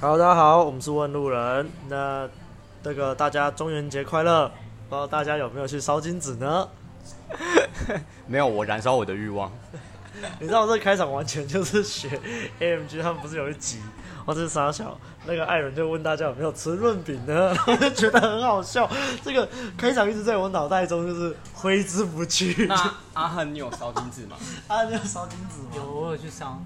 Hello，大家好，我们是问路人。那这个大家中元节快乐！不知道大家有没有去烧金纸呢？没有，我燃烧我的欲望。你知道我这开场完全就是学 AMG，他们不是有一集，或者是傻小那个艾伦就问大家有没有吃润饼呢？我就觉得很好笑。这个开场一直在我脑袋中就是挥之不去。那阿汉，你有烧金纸吗？阿汉，你有烧金纸吗？有，我有去烧。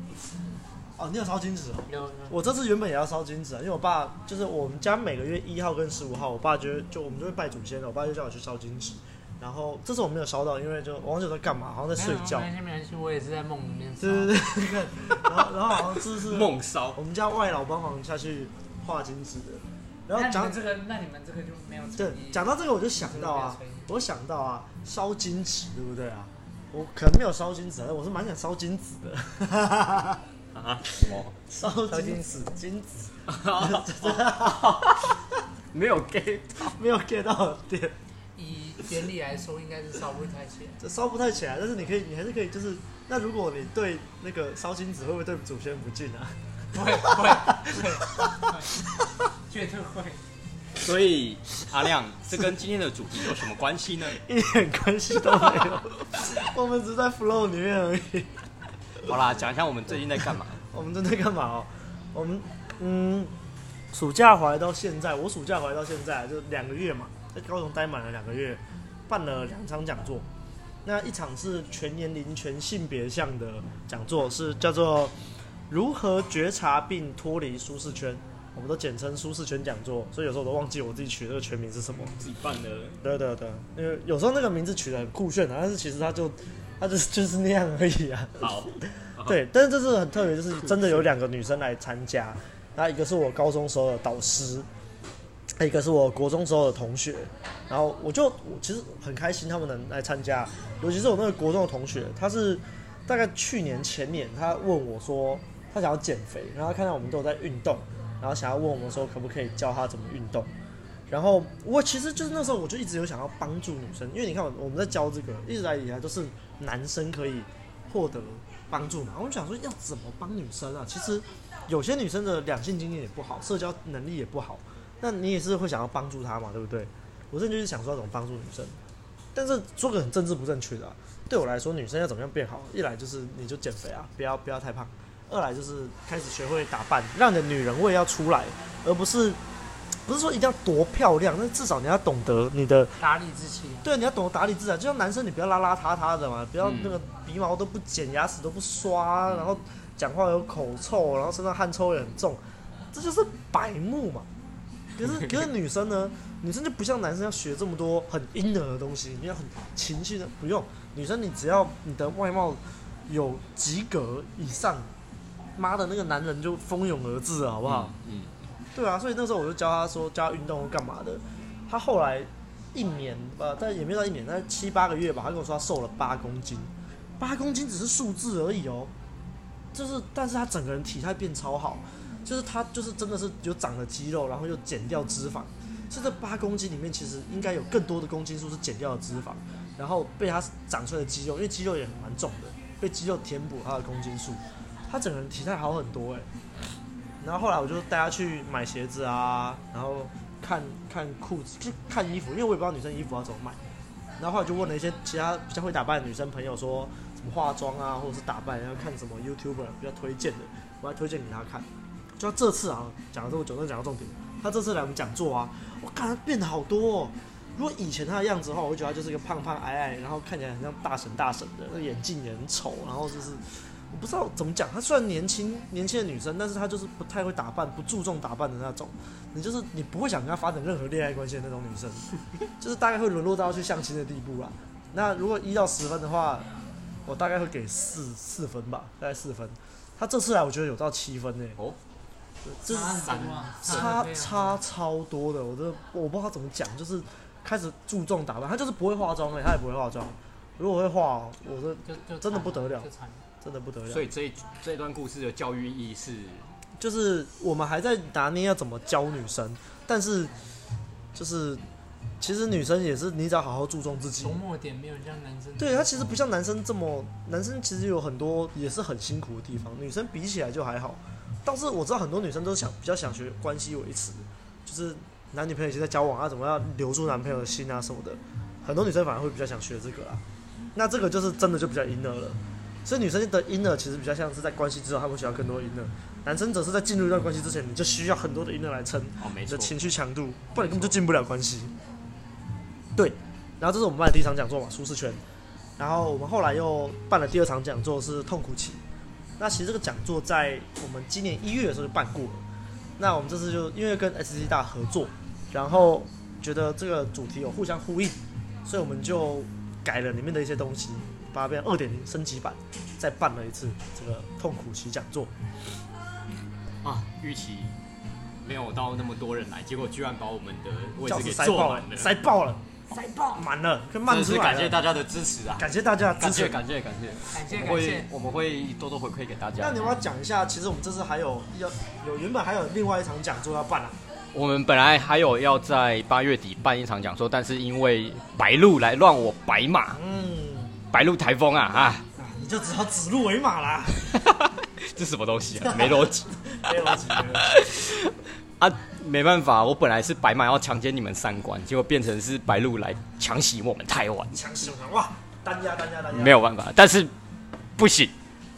哦，你有烧金纸哦？有，有。我这次原本也要烧金纸啊，因为我爸就是我们家每个月一号跟十五号，我爸就就我们就会拜祖先的，我爸就叫我去烧金纸。然后这次我没有烧到，因为就我忘记在干嘛，好像在睡觉。没关系，没关系，我也是在梦里面烧。对对对，然后然后好像这是梦烧。我们家外老帮忙下去画金纸的。然后讲这个，那你们这个就没有。对，讲到这个我就想到啊，我想到啊，烧金纸对不对啊？我可能没有烧金纸，但我是蛮想烧金纸的。啊？什么？烧金子？金子？没有 get 没有 get 到 点。以原理来说，应该是烧不太起来。这烧不太起来，但是你可以，你还是可以，就是那如果你对那个烧金子，会不会对祖先不敬啊？会会会，绝对会。所以阿亮，这跟今天的主题有什么关系呢？一点关系都没有，我们只是在 flow 里面而已。好啦，讲一下我们最近在干嘛。我们正在干嘛哦？我们嗯，暑假回来到现在，我暑假回来到现在就两个月嘛。在高雄待满了两个月，办了两场讲座。那一场是全年龄、全性别向的讲座，是叫做“如何觉察并脱离舒适圈”，我们都简称“舒适圈讲座”。所以有时候我都忘记我自己取的那个全名是什么。自己办的。对对对，因为有时候那个名字取得很酷炫啊，但是其实它就它就是就是那样而已啊。好。对，但是这次很特别，就是真的有两个女生来参加，那一个是我高中时候的导师。一个是我国中时候的同学，然后我就我其实很开心他们能来参加，尤其是我那个国中的同学，他是大概去年前年，他问我说他想要减肥，然后看到我们都有在运动，然后想要问我们说可不可以教他怎么运动，然后我其实就是那时候我就一直有想要帮助女生，因为你看我们在教这个一直来以来都是男生可以获得帮助嘛，我们想说要怎么帮女生啊？其实有些女生的两性经验也不好，社交能力也不好。那你也是会想要帮助她嘛，对不对？我这就是想说怎么帮助女生，但是说个很政治不正确的，对我来说，女生要怎么样变好？一来就是你就减肥啊，不要不要太胖；二来就是开始学会打扮，让你的女人味要出来，而不是不是说一定要多漂亮，但至少你要懂得你的打理自己。对，你要懂得打理自己，就像男生，你不要邋邋遢遢的嘛，不要那个鼻毛都不剪，牙齿都不刷，然后讲话有口臭，然后身上汗臭也很重，这就是白目嘛。可是，可是女生呢？女生就不像男生要学这么多很阴柔的东西，你要很情绪的，不用。女生你只要你的外貌有及格以上，妈的那个男人就蜂拥而至了，好不好？嗯。嗯对啊，所以那时候我就教他说，教他运动干嘛的。他后来一年呃，但也没有到一年，但七八个月吧，他跟我说他瘦了八公斤，八公斤只是数字而已哦，就是，但是他整个人体态变超好。就是他，就是真的是有长了肌肉，然后又减掉脂肪。是这八公斤里面，其实应该有更多的公斤数是减掉的脂肪，然后被他长出来的肌肉，因为肌肉也蛮重的，被肌肉填补他的公斤数，他整个人体态好很多哎。然后后来我就带她去买鞋子啊，然后看看裤子，就看衣服，因为我也不知道女生衣服要怎么买。然后后来就问了一些其他比较会打扮的女生朋友，说怎么化妆啊，或者是打扮，然后看什么 YouTuber 比较推荐的，我还推荐给她看。就这次啊，讲了这么久，都讲到重点。她这次来我们讲座啊，我看她变得好多哦。如果以前她的样子的话，我觉得她就是一个胖胖矮矮，然后看起来很像大神大神的，那眼镜也很丑，然后就是我不知道怎么讲。她虽然年轻年轻的女生，但是她就是不太会打扮，不注重打扮的那种。你就是你不会想跟她发展任何恋爱关系的那种女生，就是大概会沦落到去相亲的地步啦。那如果一到十分的话，我大概会给四四分吧，大概四分。她这次来，我觉得有到七分呢。哦。这是差差超多的，我都我不知道他怎么讲，就是开始注重打扮，他就是不会化妆哎，他也不会化妆。如果会化，我说真的不得了，真的不得了。所以这一这一段故事的教育意义是，就是我们还在拿捏要怎么教女生，但是就是其实女生也是，你只要好好注重自己。琢磨点没有像男生，对，他其实不像男生这么，男生其实有很多也是很辛苦的地方，女生比起来就还好。倒是我知道很多女生都想比较想学关系维持，就是男女朋友现在交往啊，怎么样留住男朋友的心啊什么的，很多女生反而会比较想学这个啦。那这个就是真的就比较 inner 了，所以女生的 inner 其实比较像是在关系之后，他们需要更多的 inner，男生则是在进入一段关系之前，你就需要很多的 inner 来撑你的情绪强度，不然你根本就进不了关系。对，然后这是我们办的第一场讲座嘛，舒适圈。然后我们后来又办了第二场讲座，是痛苦期。那其实这个讲座在我们今年一月的时候就办过了。那我们这次就因为跟 SC 大合作，然后觉得这个主题有互相呼应，所以我们就改了里面的一些东西，把它变成二点零升级版，再办了一次这个痛苦期讲座。啊，预期没有到那么多人来，结果居然把我们的位置给塞爆了，塞爆了。塞爆满了，可以慢出来。感谢大家的支持啊！感谢大家的支持，感谢感谢感谢感谢，我们会多多回馈给大家。那你要不要讲一下？其实我们这次还有要有原本还有另外一场讲座要办啊。我们本来还有要在八月底办一场讲座，但是因为白鹿来乱我白马，嗯，白鹿台风啊啊，你就只好指鹿为马啦。这什么东西啊？没逻辑，没逻辑。啊，没办法，我本来是白马要强奸你们三观，结果变成是白鹿来强袭我们台湾。强袭我们哇！单压单压单压。没有办法，但是不行，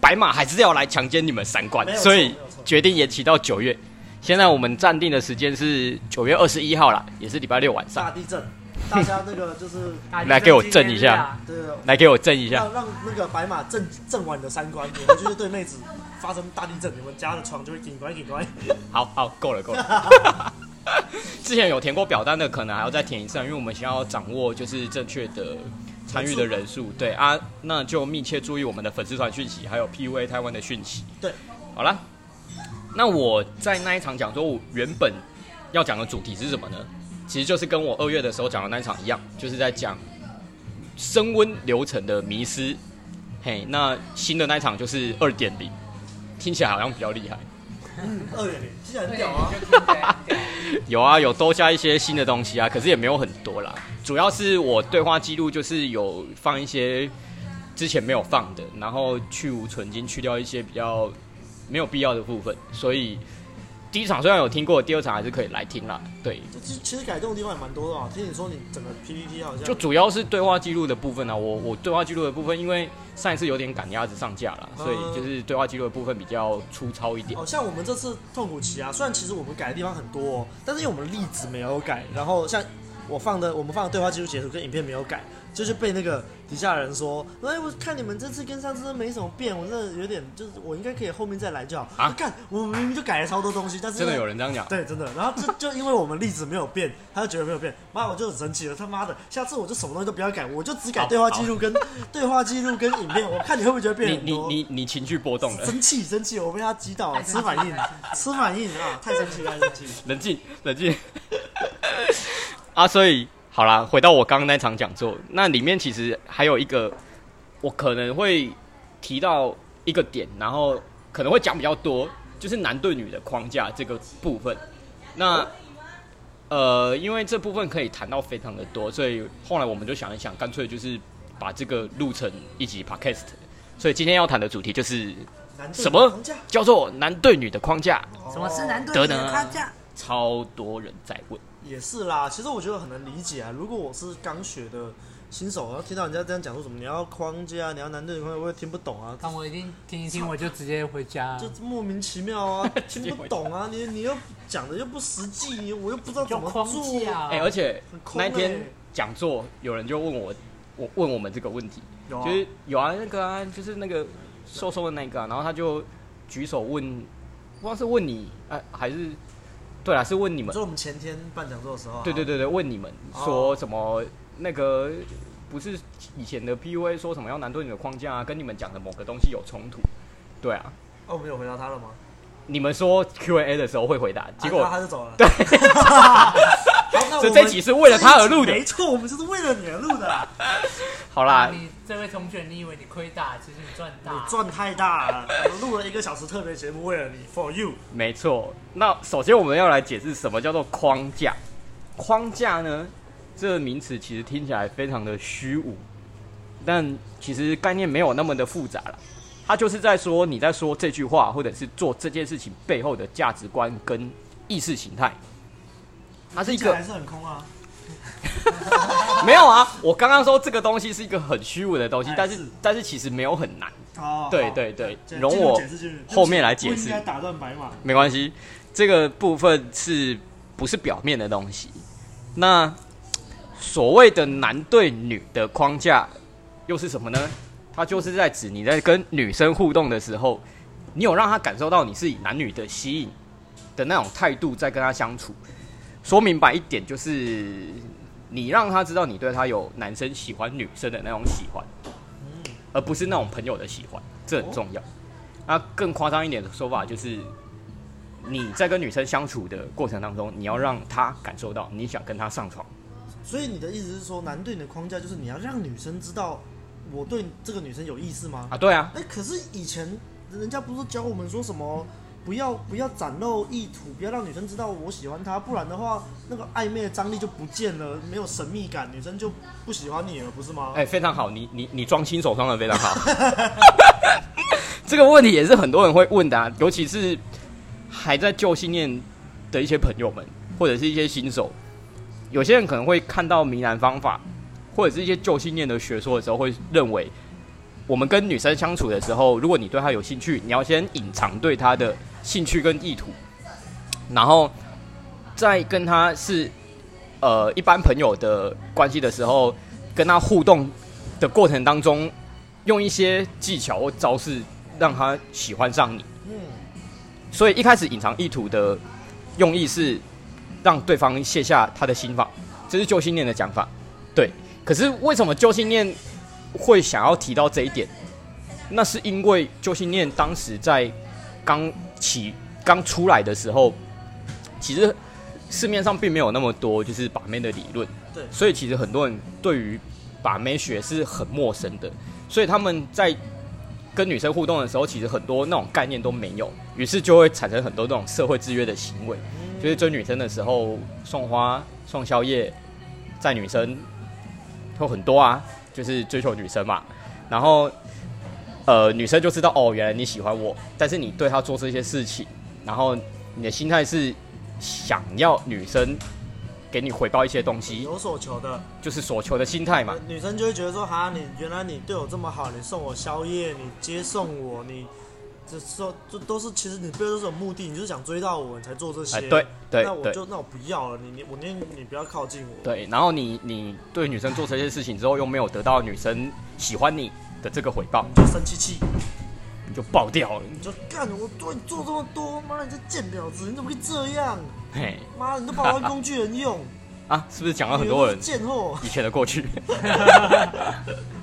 白马还是要来强奸你们三观，所以决定延期到九月。现在我们暂定的时间是九月二十一号啦，也是礼拜六晚上。大地震，大家那个就是来给我震一下，对，来给我震一下，让让那个白马震震完你的三观，你们就是对妹子。发生大地震，你们家的床就会紧关紧关。好好，够了够了。之前有填过表单的，可能还要再填一次，因为我们想要掌握就是正确的参与的人数。对啊，那就密切注意我们的粉丝团讯息，还有 PUA 台湾的讯息。对，好了。那我在那一场讲座，我原本要讲的主题是什么呢？其实就是跟我二月的时候讲的那一场一样，就是在讲升温流程的迷失。嘿，那新的那一场就是二点零。听起来好像比较厉害，嗯，二点零听起来很屌啊，有啊，有多加一些新的东西啊，可是也没有很多啦。主要是我对话记录就是有放一些之前没有放的，然后去芜存菁，去掉一些比较没有必要的部分，所以。第一场虽然有听过，第二场还是可以来听啦。对，其实其实改动的地方也蛮多的啊。听你说你整个 PPT 好像就主要是对话记录的部分啊。我我对话记录的部分，因为上一次有点赶鸭子上架了，所以就是对话记录的部分比较粗糙一点。哦、像我们这次痛苦期啊，虽然其实我们改的地方很多，哦，但是因为我们的例子没有改，然后像我放的我们放的对话记录截图跟影片没有改。就是被那个底下的人说，哎，我看你们这次跟上次都没什么变，我真的有点，就是我应该可以后面再来就好。啊，看我明明就改了超多东西，但是真的有人这样讲？对，真的。然后就 就因为我们例子没有变，他就觉得没有变，妈，我就很生气了。他妈的，下次我就什么东西都不要改，我就只改对话记录跟 对话记录跟影片，我看你会不会觉得变很多？你你你你情绪波动了，生气生气，我被他击倒了，吃反应，吃反应啊！太生气，太生气，冷静冷静。啊，所以。好啦，回到我刚刚那场讲座，那里面其实还有一个，我可能会提到一个点，然后可能会讲比较多，就是男对女的框架这个部分。那呃，因为这部分可以谈到非常的多，所以后来我们就想一想，干脆就是把这个录成一集 podcast。所以今天要谈的主题就是什么叫做男对女的框架？什么是男对女的框架？超多人在问。也是啦，其实我觉得很难理解啊。如果我是刚学的新手，然后听到人家这样讲说什么你要框架，你要男对女框架，我也听不懂啊。但我一定听一听，我就直接回家。就莫名其妙啊，听不懂啊，你你又讲的又不实际，我又不知道怎么做。哎、欸，而且那一天讲座有人就问我，我问我们这个问题，啊、就是有啊，那个啊，就是那个瘦瘦的那个、啊，然后他就举手问，不知道是问你，哎、啊，还是。对啊，是问你们。就我们前天办讲座的时候。对对对对，问你们说什么？那个不是以前的 PUA 说什么要男对你的框架啊，跟你们讲的某个东西有冲突？对啊。哦，我们有回答他了吗？你们说 Q&A 的时候会回答，结果他就走了。对。所以这集是为了他而录的。没错，我们就是为了你而录的。好啦。你这位同学，你以为你亏大，其实你赚大。你赚太大了。我录了一个小时特别节目，为了你，For you。没错。那首先我们要来解释什么叫做框架。框架呢，这个名词其实听起来非常的虚无，但其实概念没有那么的复杂了。他就是在说你在说这句话，或者是做这件事情背后的价值观跟意识形态。它是一个还是很空啊。没有啊，我刚刚说这个东西是一个很虚无的东西，哎、但是，是但是其实没有很难。哦，对对对，对容我后面来解释。应该打断白马。没关系，这个部分是不是表面的东西？那所谓的男对女的框架又是什么呢？它就是在指你在跟女生互动的时候，你有让她感受到你是以男女的吸引的那种态度在跟她相处。说明白一点，就是你让他知道你对他有男生喜欢女生的那种喜欢，而不是那种朋友的喜欢，这很重要。那更夸张一点的说法就是。你在跟女生相处的过程当中，你要让她感受到你想跟她上床。所以你的意思是说，男对你的框架就是你要让女生知道我对这个女生有意思吗？啊，对啊。哎、欸，可是以前人家不是教我们说什么，不要不要展露意图，不要让女生知道我喜欢她，不然的话，那个暧昧的张力就不见了，没有神秘感，女生就不喜欢你了，不是吗？哎、非常好，你你你装新手装的非常好。这个问题也是很多人会问的啊，尤其是。还在旧信念的一些朋友们，或者是一些新手，有些人可能会看到迷男方法，或者是一些旧信念的学说的时候，会认为我们跟女生相处的时候，如果你对她有兴趣，你要先隐藏对她的兴趣跟意图，然后在跟她是呃一般朋友的关系的时候，跟她互动的过程当中，用一些技巧或招式让她喜欢上你。所以一开始隐藏意图的用意是让对方卸下他的心防，这是旧信念的讲法。对，可是为什么旧信念会想要提到这一点？那是因为旧信念当时在刚起刚出来的时候，其实市面上并没有那么多就是把妹的理论。对，所以其实很多人对于把妹学是很陌生的，所以他们在。跟女生互动的时候，其实很多那种概念都没有，于是就会产生很多那种社会制约的行为，就是追女生的时候送花、送宵夜，在女生，有很多啊，就是追求女生嘛。然后，呃，女生就知道哦，原来你喜欢我，但是你对她做这些事情，然后你的心态是想要女生。给你回报一些东西，有所求的，就是所求的心态嘛。女生就会觉得说：“哈，你原来你对我这么好，你送我宵夜，你接送我，你这说这都是其实你背后都是有目的，你就是想追到我，你才做这些。哎”对对，那我就那我不要了，你你我宁你不要靠近我。对，然后你你对女生做这些事情之后，又没有得到女生喜欢你的这个回报，你就生气气，你就爆掉了，你就干我对你做这么多，妈你这贱婊子，你怎么可以这样？嘿，妈，你都把我当工具人用 啊？是不是讲了很多人贱货以前的过去？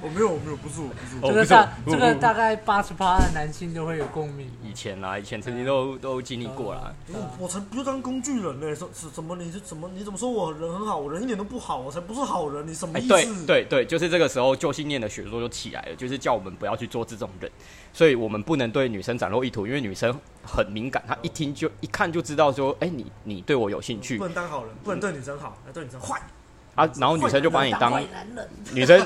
我没有，我没有，不是我，不是我。这个大，这个大概八十八的男性都会有共鸣。以前啦，以前曾经都都经历过啦。我我才不就当工具人呢！什什怎么你是怎么你怎么说我人很好？我人一点都不好，我才不是好人！你什么意思？对对对，就是这个时候旧信念的学说就起来了，就是叫我们不要去做这种人，所以我们不能对女生展露意图，因为女生很敏感，她一听就一看就知道说，哎，你你对我有兴趣，不能当好人，不能对女生好，要对女生坏。啊，然后女生就把你当女生，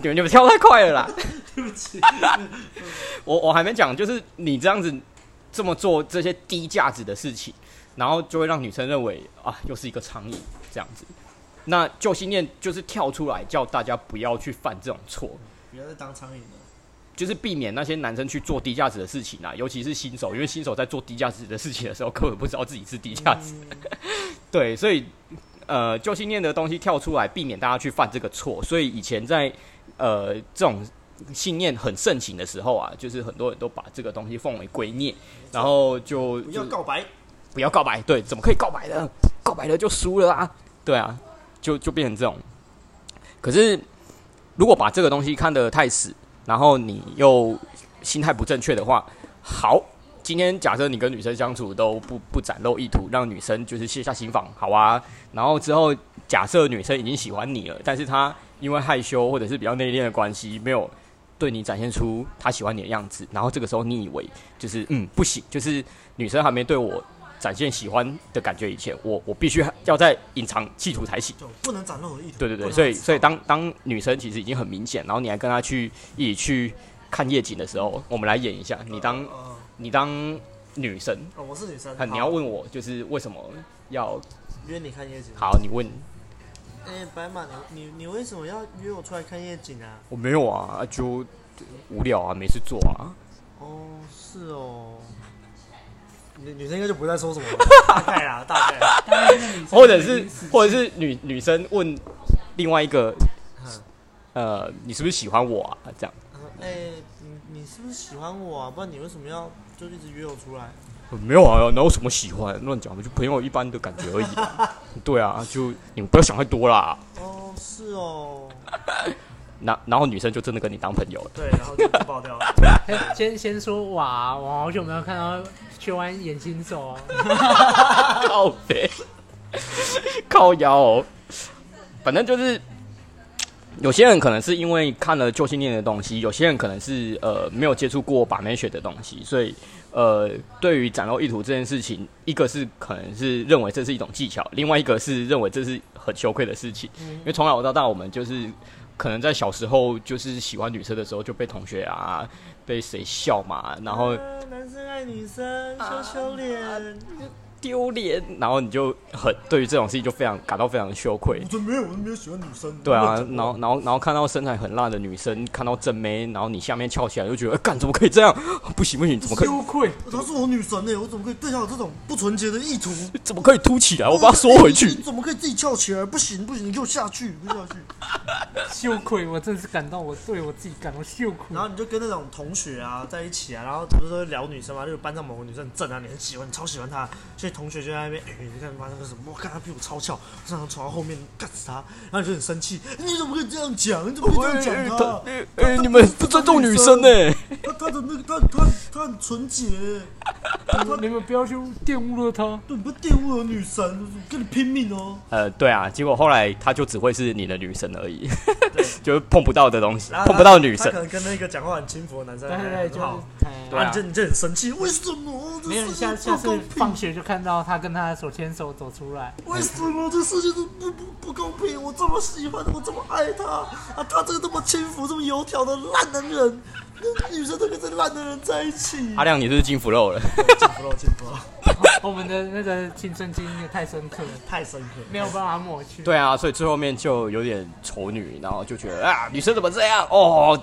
你们你们跳太快了啦！对不起，我我还没讲，就是你这样子这么做这些低价值的事情，然后就会让女生认为啊，又是一个苍蝇这样子。那旧信念就是跳出来叫大家不要去犯这种错，不要再当苍蝇了，就是避免那些男生去做低价值的事情啊，尤其是新手，因为新手在做低价值的事情的时候，根本不知道自己是低价值。嗯 对，所以，呃，旧信念的东西跳出来，避免大家去犯这个错。所以以前在，呃，这种信念很盛行的时候啊，就是很多人都把这个东西奉为圭臬，然后就，就不要告白，不要告白，对，怎么可以告白呢？告白了就输了啊，对啊，就就变成这种。可是，如果把这个东西看得太死，然后你又心态不正确的话，好。今天假设你跟女生相处都不不展露意图，让女生就是卸下心防，好啊。然后之后假设女生已经喜欢你了，但是她因为害羞或者是比较内敛的关系，没有对你展现出她喜欢你的样子。然后这个时候你以为就是嗯不行，就是女生还没对我展现喜欢的感觉以前，我我必须要在隐藏企图才行，就不能展露我的意图。对对对，所以所以当当女生其实已经很明显，然后你还跟她去一起去看夜景的时候，我们来演一下，你当、呃、你当女生，哦，我是女生，你要问我就是为什么要约你看夜景？好，你问。哎、欸，白马，你你你为什么要约我出来看夜景啊？我没有啊，就无聊啊，没事做啊。哦，是哦。女女生应该就不再说什么了，大概啊，大概。或者是或者是女女生问另外一个，呃，你是不是喜欢我啊？这样。哎、欸，你你是不是喜欢我啊？不然你为什么要就一直约我出来？没有啊，哪有什么喜欢？乱讲，就朋友一般的感觉而已。对啊，就你们不要想太多啦。哦，是哦。那然后女生就真的跟你当朋友了。对，然后就爆掉了。先先说哇，我好久没有看到秀安演新手，靠背，靠腰哦。反正就是。有些人可能是因为看了旧信念的东西，有些人可能是呃没有接触过把妹学的东西，所以呃对于展露意图这件事情，一个是可能是认为这是一种技巧，另外一个是认为这是很羞愧的事情，因为从小到大我们就是可能在小时候就是喜欢女生的时候就被同学啊被谁笑嘛，然后、啊、男生爱女生羞羞脸。啊丢脸，然后你就很对于这种事情就非常感到非常羞愧。我没有，我没有喜欢女生。对啊，然后然后然后看到身材很辣的女生，看到正妹，然后你下面翘起来，就觉得，干怎么可以这样？不行不行，怎么可以？羞愧，她是我女神呢，我怎么可以对她有这种不纯洁的意图？怎么可以凸起来？我把它缩回去。你怎么可以自己翘起来？不行不行，你给我下去，给我下去。羞愧，我真是感到我对我自己感到羞愧。然后你就跟那种同学啊在一起啊，然后不是说聊女生嘛，就是班上某个女生很正啊，你很喜欢，你超喜欢她，所以同学就在那边。哎你看发生个什么？我看他屁股超翘，我想从床后面干死他，然后你就很生气。你怎么可以这样讲？你怎么可以这样讲他？哎、欸欸，你们不尊重女生呢？他他的那个他他他很纯洁，你们不要去玷污了他。对，你不要玷污了女神，跟你拼命哦。呃，对啊，结果后来他就只会是你的女神而已，就是碰不到的东西，碰不到女神。可能跟那个讲话很轻浮的男生很对对好，对啊，你就你就很生气，为什么？没有，下下次放学就看到他跟他。手牵手走出来，为什么这世界都不不不公平？我这么喜欢，我这么爱他啊！他这个这么轻浮、这么油条的烂男人，那女生都跟这烂男人在一起。阿亮，你是不是金福肉了？金福肉，金福肉。我们的那个青春经历太深刻了，太深刻，没有办法抹去。对啊，所以最后面就有点丑女，然后就觉得啊，女生怎么这样？哦，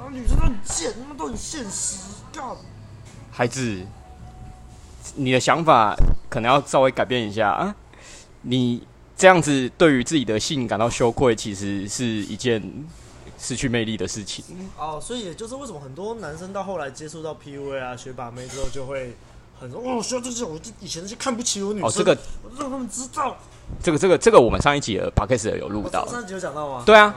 啊、女生都很贱，他们都很现实。God，孩子。你的想法可能要稍微改变一下啊！你这样子对于自己的性感到羞愧，其实是一件失去魅力的事情。哦，所以也就是为什么很多男生到后来接触到 PUA 啊、学把妹之后，就会很说：“哦，学这些，我以前那些看不起我女生。”哦，这个让他们知道。这个、这个、这个，我们上一集的 Podcast 有录到。上一集有讲到吗？对啊。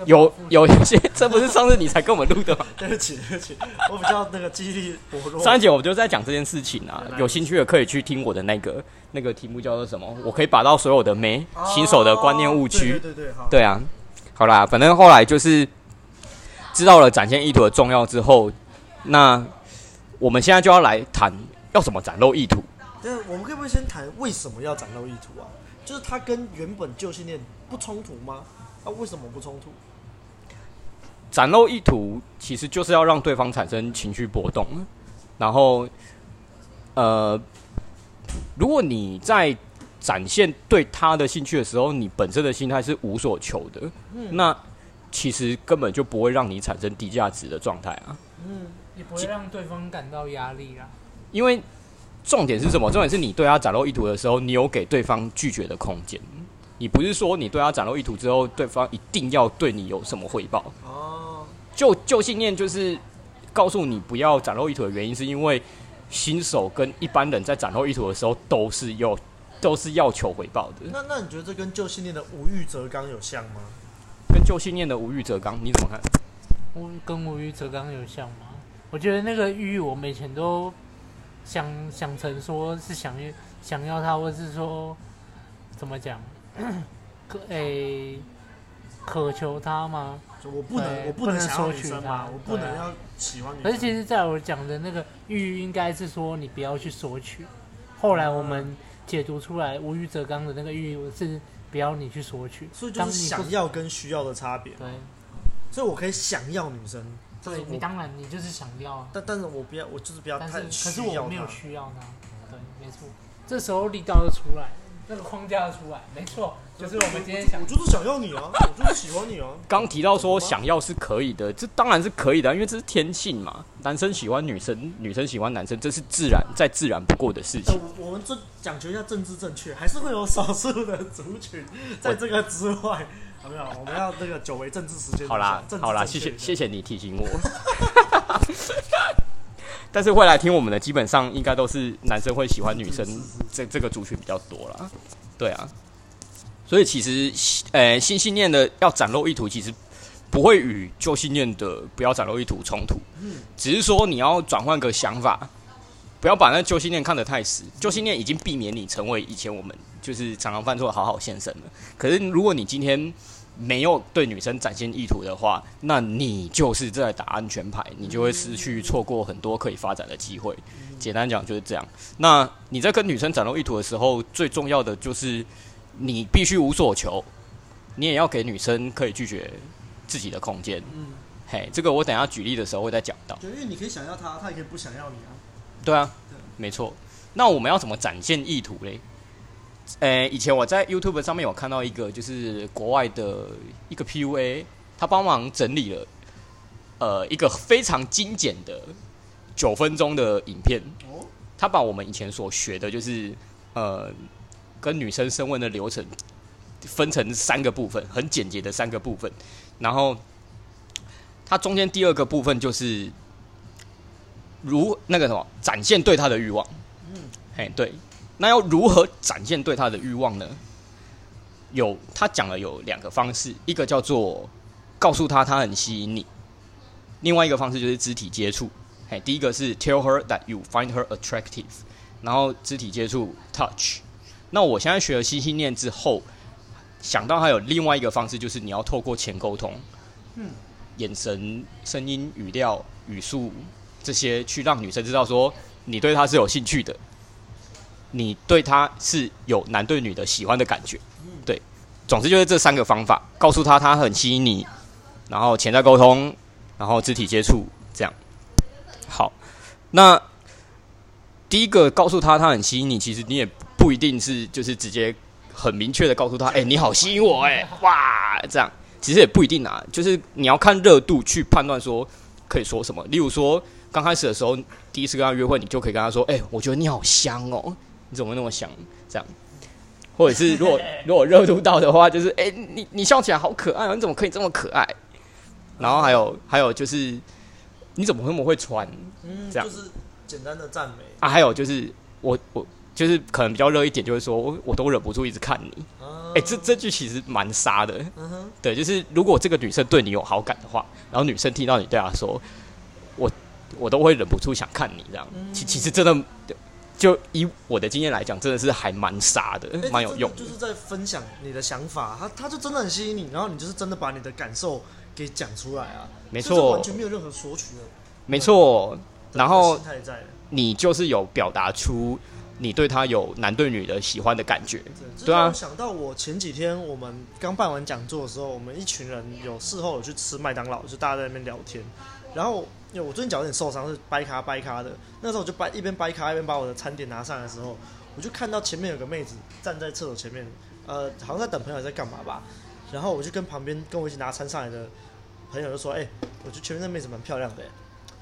哦有有一些，这不是上次你才跟我们录的吗？对不起，对不起，我比较那个记忆力薄弱。上一集我们就在讲这件事情啊，有兴趣的可以去听我的那个那个题目叫做什么？我可以把到所有的没新手的观念误区。对对对，好。对啊，好啦，反正后来就是知道了展现意图的重要之后，那我们现在就要来谈要怎么展露意图。对，我们可不可以先谈为什么要展露意图啊？就是它跟原本旧信念不冲突吗？啊，为什么不冲突？展露意图其实就是要让对方产生情绪波动，然后，呃，如果你在展现对他的兴趣的时候，你本身的心态是无所求的，嗯，那其实根本就不会让你产生低价值的状态啊，嗯，也不会让对方感到压力啊，因为重点是什么？重点是你对他展露意图的时候，你有给对方拒绝的空间。你不是说你对他展露意图之后，对方一定要对你有什么回报？哦，就旧信念就是告诉你不要展露意图的原因，是因为新手跟一般人在展露意图的时候都是要都是要求回报的。那那你觉得这跟旧信念的无欲则刚有像吗？跟旧信念的无欲则刚你怎么看？我跟无欲则刚有像吗？我觉得那个欲，我们以前都想想成说是想要想要他，或是说怎么讲？可诶、欸，渴求他吗？我不能，我不能索取他，我不能要喜欢你。可是其实，在我讲的那个欲，应该是说你不要去索取，后来我们解读出来，无欲则刚的那个欲是不要你去索取，所以就是想要跟需要的差别。对，所以我可以想要女生，对你当然你就是想要，但但是我不要，我就是不要太需要。可是我没有需要他，对，没错，这时候力道就出来。那个框架出来，没错，就是我们今天想，我就是想要你啊，我就是喜欢你啊。刚提到说想要是可以的，这当然是可以的，因为这是天性嘛。男生喜欢女生，女生喜欢男生，这是自然再自然不过的事情。我们这讲究一下政治正确，还是会有少数的族群 在这个之外。好没有？我们要那个久违政治时间。好啦，好啦，谢谢谢谢你提醒我。但是会来听我们的，基本上应该都是男生会喜欢女生，这这个族群比较多啦。对啊，所以其实，呃，新信念的要展露意图，其实不会与旧信念的不要展露意图冲突。只是说你要转换个想法，不要把那旧信念看得太死。旧信念已经避免你成为以前我们就是常常犯错的好好先生了。可是如果你今天，没有对女生展现意图的话，那你就是在打安全牌，你就会失去错过很多可以发展的机会。简单讲就是这样。那你在跟女生展露意图的时候，最重要的就是你必须无所求，你也要给女生可以拒绝自己的空间。嗯，嘿，这个我等一下举例的时候会再讲到。对，因为你可以想要她，她也可以不想要你啊。对啊，对，没错。那我们要怎么展现意图嘞？诶、欸，以前我在 YouTube 上面有看到一个，就是国外的一个 PUA，他帮忙整理了，呃，一个非常精简的九分钟的影片。他把我们以前所学的，就是呃，跟女生升温的流程，分成三个部分，很简洁的三个部分。然后，它中间第二个部分就是如那个什么，展现对他的欲望。嗯，哎，对。那要如何展现对他的欲望呢？有他讲了有两个方式，一个叫做告诉他他很吸引你，另外一个方式就是肢体接触。嘿，第一个是 tell her that you find her attractive，然后肢体接触 touch。那我现在学了新信念之后，想到还有另外一个方式，就是你要透过前沟通，嗯，眼神、声音、语调、语速这些，去让女生知道说你对她是有兴趣的。你对他是有男对女的喜欢的感觉，对，总之就是这三个方法，告诉他他很吸引你，然后潜在沟通，然后肢体接触，这样。好，那第一个告诉他他很吸引你，其实你也不一定是就是直接很明确的告诉他，哎、欸，你好吸引我、欸，哎，哇，这样其实也不一定啊，就是你要看热度去判断说可以说什么。例如说刚开始的时候，第一次跟他约会，你就可以跟他说，哎、欸，我觉得你好香哦。你怎么会那么想这样？或者是如果 如果热度到的话，就是哎、欸，你你笑起来好可爱哦，你怎么可以这么可爱？然后还有还有就是你怎么那么会穿？嗯，这样就是简单的赞美啊。还有就是我我就是可能比较热一点，就是说我我都忍不住一直看你。哎、欸，这这句其实蛮杀的。对，就是如果这个女生对你有好感的话，然后女生听到你对她说，我我都会忍不住想看你这样。其其实真的。就以我的经验来讲，真的是还蛮傻的，蛮、欸、有用的。就是在分享你的想法，他他就真的很吸引你，然后你就是真的把你的感受给讲出来啊。没错，完全没有任何索取的。没错，然后你就是有表达出你对他有男对女的喜欢的感觉。对，对啊。我想到我前几天我们刚办完讲座的时候，我们一群人有事后有去吃麦当劳，就大家在那边聊天，然后。因为我最近脚有点受伤，是掰咖掰咖的。那时候我就掰一边掰咖一边把我的餐点拿上来的时候，我就看到前面有个妹子站在厕所前面，呃，好像在等朋友在干嘛吧。然后我就跟旁边跟我一起拿餐上来的朋友就说：“哎、我觉得前面那妹子蛮漂亮的。”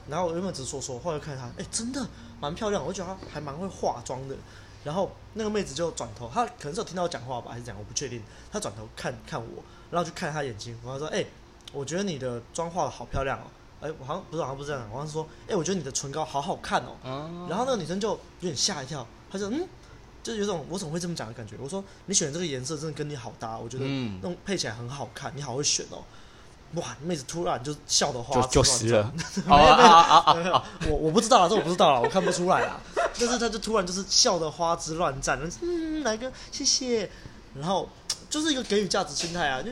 然后我原本只是说说，后来看她，哎、真的蛮漂亮，我觉得她还蛮会化妆的。然后那个妹子就转头，她可能是有听到我讲话吧，还是怎样，我不确定。她转头看看我，然后就看她眼睛，然后说：“哎、我觉得你的妆化的好漂亮哦。”哎、欸，我好像不是，好像不是这样。我好像是说，哎、欸，我觉得你的唇膏好好看哦。嗯、然后那个女生就有点吓一跳，她说，嗯，就是有种我怎么会这么讲的感觉。我说，你选这个颜色真的跟你好搭，我觉得那种配起来很好看，你好会选哦。哇，妹子突然就笑得花枝乱颤了。没有没有没有，我我不知道啊，这我不知道啊，我看不出来啊。但是她就突然就是笑得花枝乱颤，嗯，来个谢谢，然后就是一个给予价值心态啊，就。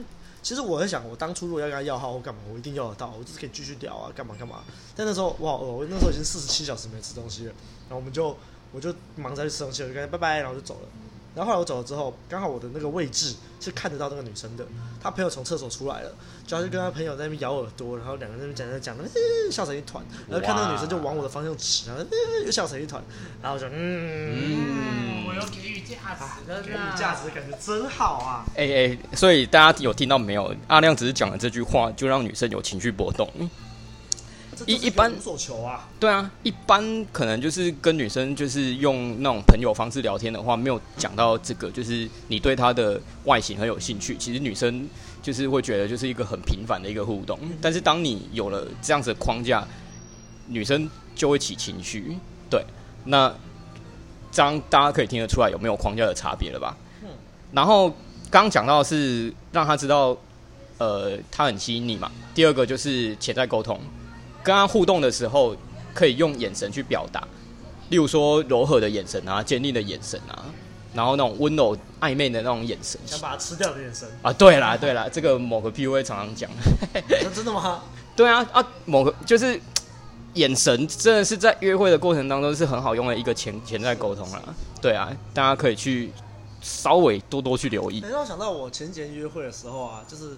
其实我在想，我当初如果要跟他要号或干嘛，我一定要得到，我就是可以继续聊啊，干嘛干嘛。但那时候我好饿，我那时候已经四十七小时没吃东西了，然后我们就我就忙着去吃东西，我就跟他拜拜，然后就走了。然后后来我走了之后，刚好我的那个位置是看得到那个女生的，她朋友从厕所出来了，就要去跟她朋友在那边咬耳朵，然后两个人在那边讲讲，呃，笑成一团。然后看那个女生就往我的方向指，然后又笑成一团，然后我就嗯，嗯，我要给予价值了，给予价值感觉真好啊！哎哎，所以大家有听到没有？阿亮只是讲了这句话，就让女生有情绪波动。一一般无所求啊，对啊，一般可能就是跟女生就是用那种朋友方式聊天的话，没有讲到这个，就是你对她的外形很有兴趣。其实女生就是会觉得就是一个很平凡的一个互动，但是当你有了这样子的框架，女生就会起情绪。对，那这样大家可以听得出来有没有框架的差别了吧？然后刚刚讲到的是让她知道，呃，他很吸引你嘛。第二个就是潜在沟通。跟他互动的时候，可以用眼神去表达，例如说柔和的眼神啊，坚定的眼神啊，然后那种温柔暧昧的那种眼神，想把它吃掉的眼神啊。对啦，对啦，这个某个 PUA 常常讲。真的吗？对啊啊，某个就是眼神，真的是在约会的过程当中是很好用的一个潜潜在沟通啦。对啊，大家可以去稍微多多去留意。让我想到我前几天约会的时候啊，就是。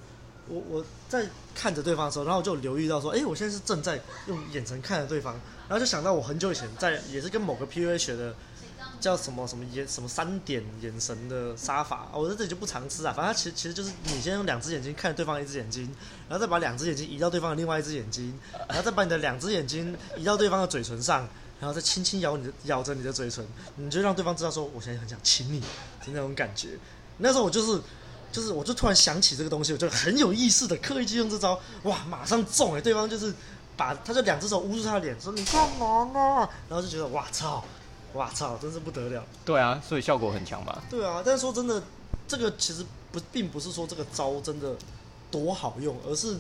我我在看着对方的时候，然后我就留意到说，哎、我现在是正在用眼神看着对方，然后就想到我很久以前在也是跟某个 PUA 学的，叫什么什么眼什么三点眼神的杀法，我在这里就不尝试啊，反正其其实就是你先用两只眼睛看着对方一只眼睛，然后再把两只眼睛移到对方的另外一只眼睛，然后再把你的两只眼睛移到对方的嘴唇上，然后再轻轻咬你的咬着你的嘴唇，你就让对方知道说，我现在很想亲你，就那种感觉。那时候我就是。就是，我就突然想起这个东西，我就很有意识的刻意去用这招，哇，马上中哎！对方就是把他就两只手捂住他的脸，说你干嘛呢？然后就觉得哇操，哇操，真是不得了。对啊，所以效果很强吧？对啊，但是说真的，这个其实不并不是说这个招真的多好用，而是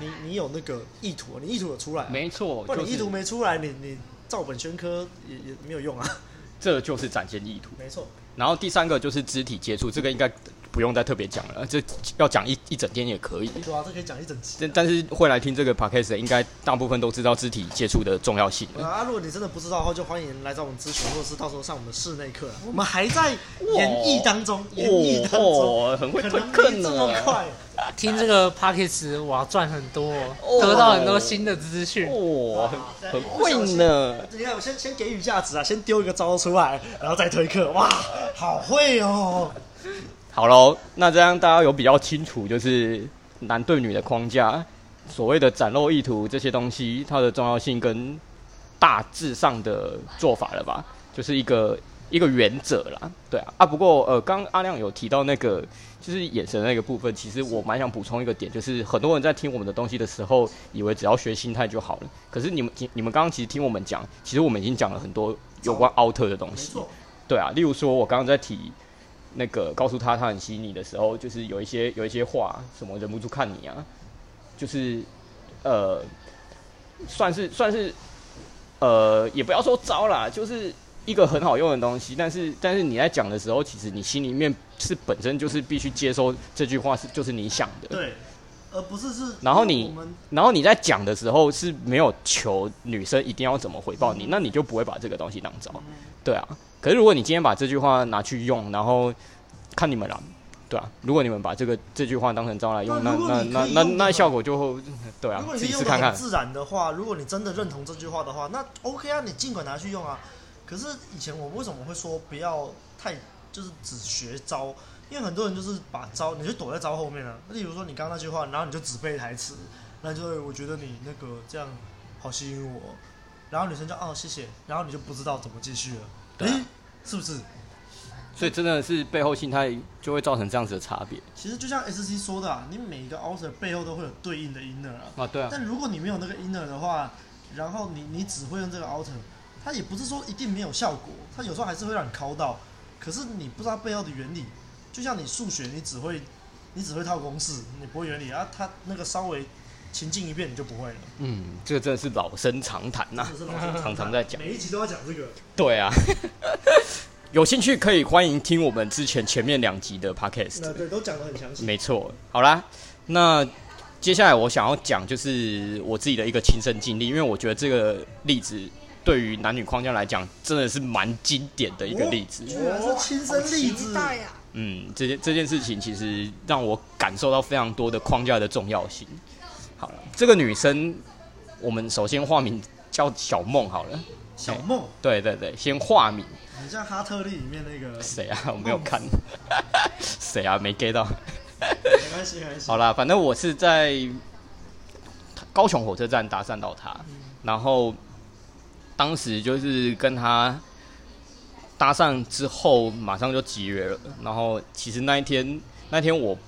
你你有那个意图，你意图有出来，没错。不，你意图没出来，你你照本宣科也也没有用啊。这就是展现意图，没错。然后第三个就是肢体接触，这个应该。不用再特别讲了，这要讲一一整天也可以。对啊，这可以讲一整集。但但是会来听这个 podcast 的，应该大部分都知道肢体接触的重要性。啊，如果你真的不知道的话，就欢迎来找我们咨询，或者是到时候上我们的室内课。我们还在演绎当中，演绎当中，很会推课呢。这么快，听这个 podcast 哇，赚很多，得到很多新的资讯。哇，很很会呢。你看，我先先给予价值啊，先丢一个招出来，然后再推课。哇，好会哦。好喽，那这样大家有比较清楚，就是男对女的框架，所谓的展露意图这些东西，它的重要性跟大致上的做法了吧？就是一个一个原则啦，对啊啊。不过呃，刚阿亮有提到那个就是眼神那个部分，其实我蛮想补充一个点，就是很多人在听我们的东西的时候，以为只要学心态就好了。可是你们你们刚刚其实听我们讲，其实我们已经讲了很多有关 outer 的东西，对啊。例如说，我刚刚在提。那个告诉他他很吸引你的时候，就是有一些有一些话，什么忍不住看你啊，就是呃，算是算是呃，也不要说招啦，就是一个很好用的东西。但是但是你在讲的时候，其实你心里面是本身就是必须接收这句话是就是你想的，对，而不是是。然后你然后你在讲的时候是没有求女生一定要怎么回报你，那你就不会把这个东西当招，对啊。可是，如果你今天把这句话拿去用，然后看你们啦，对啊。如果你们把这个这句话当成招来用，那那那那那效果就会对啊。如果你用看看。自然的话，如果你真的认同这句话的话，那 OK 啊，你尽管拿去用啊。可是以前我为什么会说不要太就是只学招？因为很多人就是把招，你就躲在招后面啊。例如说你刚刚那句话，然后你就只背台词，那就会我觉得你那个这样好吸引我，然后女生就哦谢谢，然后你就不知道怎么继续了。对、是不是？所以真的是背后心态就会造成这样子的差别。其实就像 S C 说的啊，你每一个 outer 背后都会有对应的 inner 啊。啊，对啊。但如果你没有那个 inner 的话，然后你你只会用这个 outer，它也不是说一定没有效果，它有时候还是会让你抠到。可是你不知道背后的原理，就像你数学，你只会你只会套公式，你不会原理啊。它那个稍微。情境一遍你就不会了。嗯，这个真的是老生常谈呐、啊，常常在讲，每一集都要讲这个。对啊，有兴趣可以欢迎听我们之前前面两集的 podcast。对，都讲的很详细。没错，好啦，那接下来我想要讲就是我自己的一个亲身经历，因为我觉得这个例子对于男女框架来讲，真的是蛮经典的一个例子。居然是亲身例子。嗯，这件这件事情其实让我感受到非常多的框架的重要性。好了，这个女生，我们首先化名叫小梦好了。小梦。对对对，先化名。你像哈特利里面那个谁啊？我没有看。谁啊？没 get 到。没关系，没关系。好啦，反正我是在高雄火车站搭讪到她，嗯、然后当时就是跟她。搭讪之后，马上就集约了。然后，其实那一天，那天我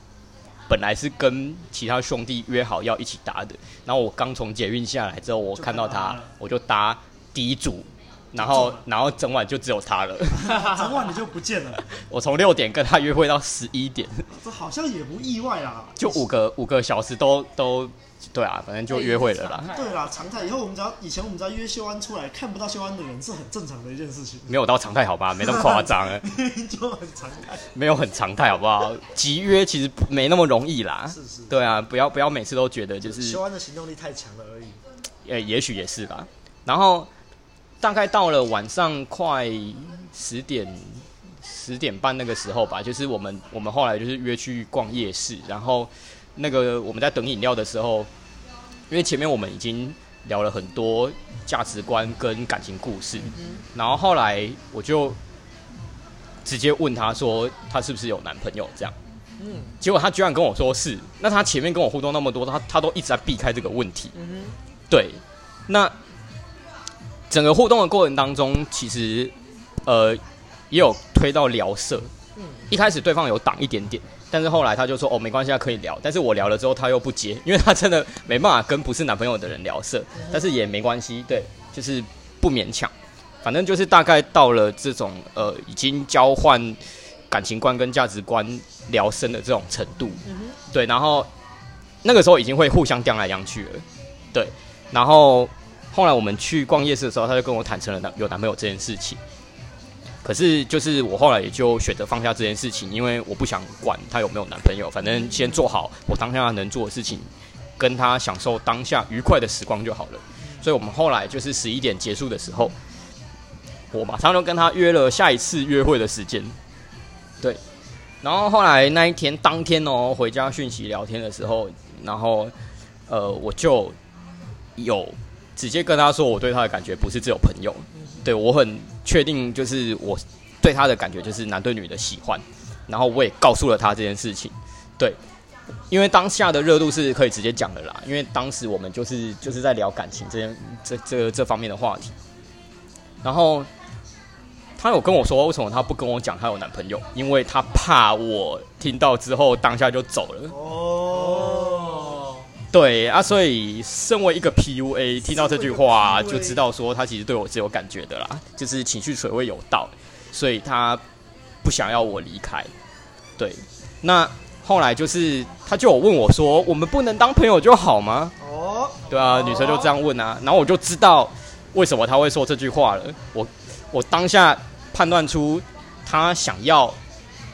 本来是跟其他兄弟约好要一起搭的。然后我刚从捷运下来之后，我看到他，我就搭第一组。然后，然后整晚就只有他了。整晚你就不见了。我从六点跟他约会到十一点。这好像也不意外啊。就五个五个小时都都。对啊，反正就约会了啦。对啦，常态。以后我们只要以前我们只要约秀安出来，看不到秀安的人是很正常的一件事情。没有到常态，好吧，没那么夸张。就很常态。没有很常态，好不好？集约其实没那么容易啦。是是。对啊，不要不要每次都觉得就是秀安的行动力太强了而已。也也许也是吧。然后大概到了晚上快十点十点半那个时候吧，就是我们我们后来就是约去逛夜市，然后。那个我们在等饮料的时候，因为前面我们已经聊了很多价值观跟感情故事，然后后来我就直接问他说，他是不是有男朋友这样？嗯，结果他居然跟我说是。那他前面跟我互动那么多，他他都一直在避开这个问题。对，那整个互动的过程当中，其实呃也有推到聊色。嗯一开始对方有挡一点点。但是后来他就说哦，没关系，他可以聊。但是我聊了之后他又不接，因为他真的没办法跟不是男朋友的人聊色。但是也没关系，对，就是不勉强。反正就是大概到了这种呃已经交换感情观跟价值观聊深的这种程度，对。然后那个时候已经会互相刁来刁去了，对。然后后来我们去逛夜市的时候，他就跟我坦诚了男有男朋友这件事情。可是，就是我后来也就选择放下这件事情，因为我不想管他有没有男朋友，反正先做好我当下能做的事情，跟他享受当下愉快的时光就好了。所以我们后来就是十一点结束的时候，我马上就跟他约了下一次约会的时间。对，然后后来那一天当天哦，回家讯息聊天的时候，然后呃，我就有直接跟他说，我对他的感觉不是只有朋友，对我很。确定就是我对他的感觉就是男对女的喜欢，然后我也告诉了他这件事情，对，因为当下的热度是可以直接讲的啦，因为当时我们就是就是在聊感情这件这这这方面的话题，然后他有跟我说为什么他不跟我讲他有男朋友，因为他怕我听到之后当下就走了。对啊，所以身为一个 PUA，听到这句话就知道说他其实对我是有感觉的啦，就是情绪水位有到，所以他不想要我离开。对，那后来就是他就有问我说：“我们不能当朋友就好吗？”哦，对啊，女生就这样问啊，然后我就知道为什么他会说这句话了。我我当下判断出他想要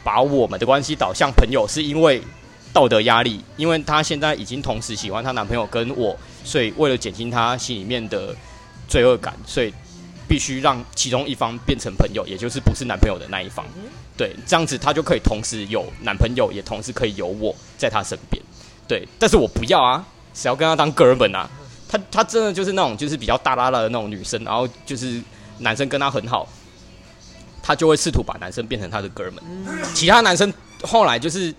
把我们的关系导向朋友，是因为。道德压力，因为她现在已经同时喜欢她男朋友跟我，所以为了减轻她心里面的罪恶感，所以必须让其中一方变成朋友，也就是不是男朋友的那一方。对，这样子她就可以同时有男朋友，也同时可以有我在她身边。对，但是我不要啊，谁要跟她当哥们啊？她她真的就是那种就是比较大拉拉的那种女生，然后就是男生跟她很好，她就会试图把男生变成她的哥们。其他男生后来就是。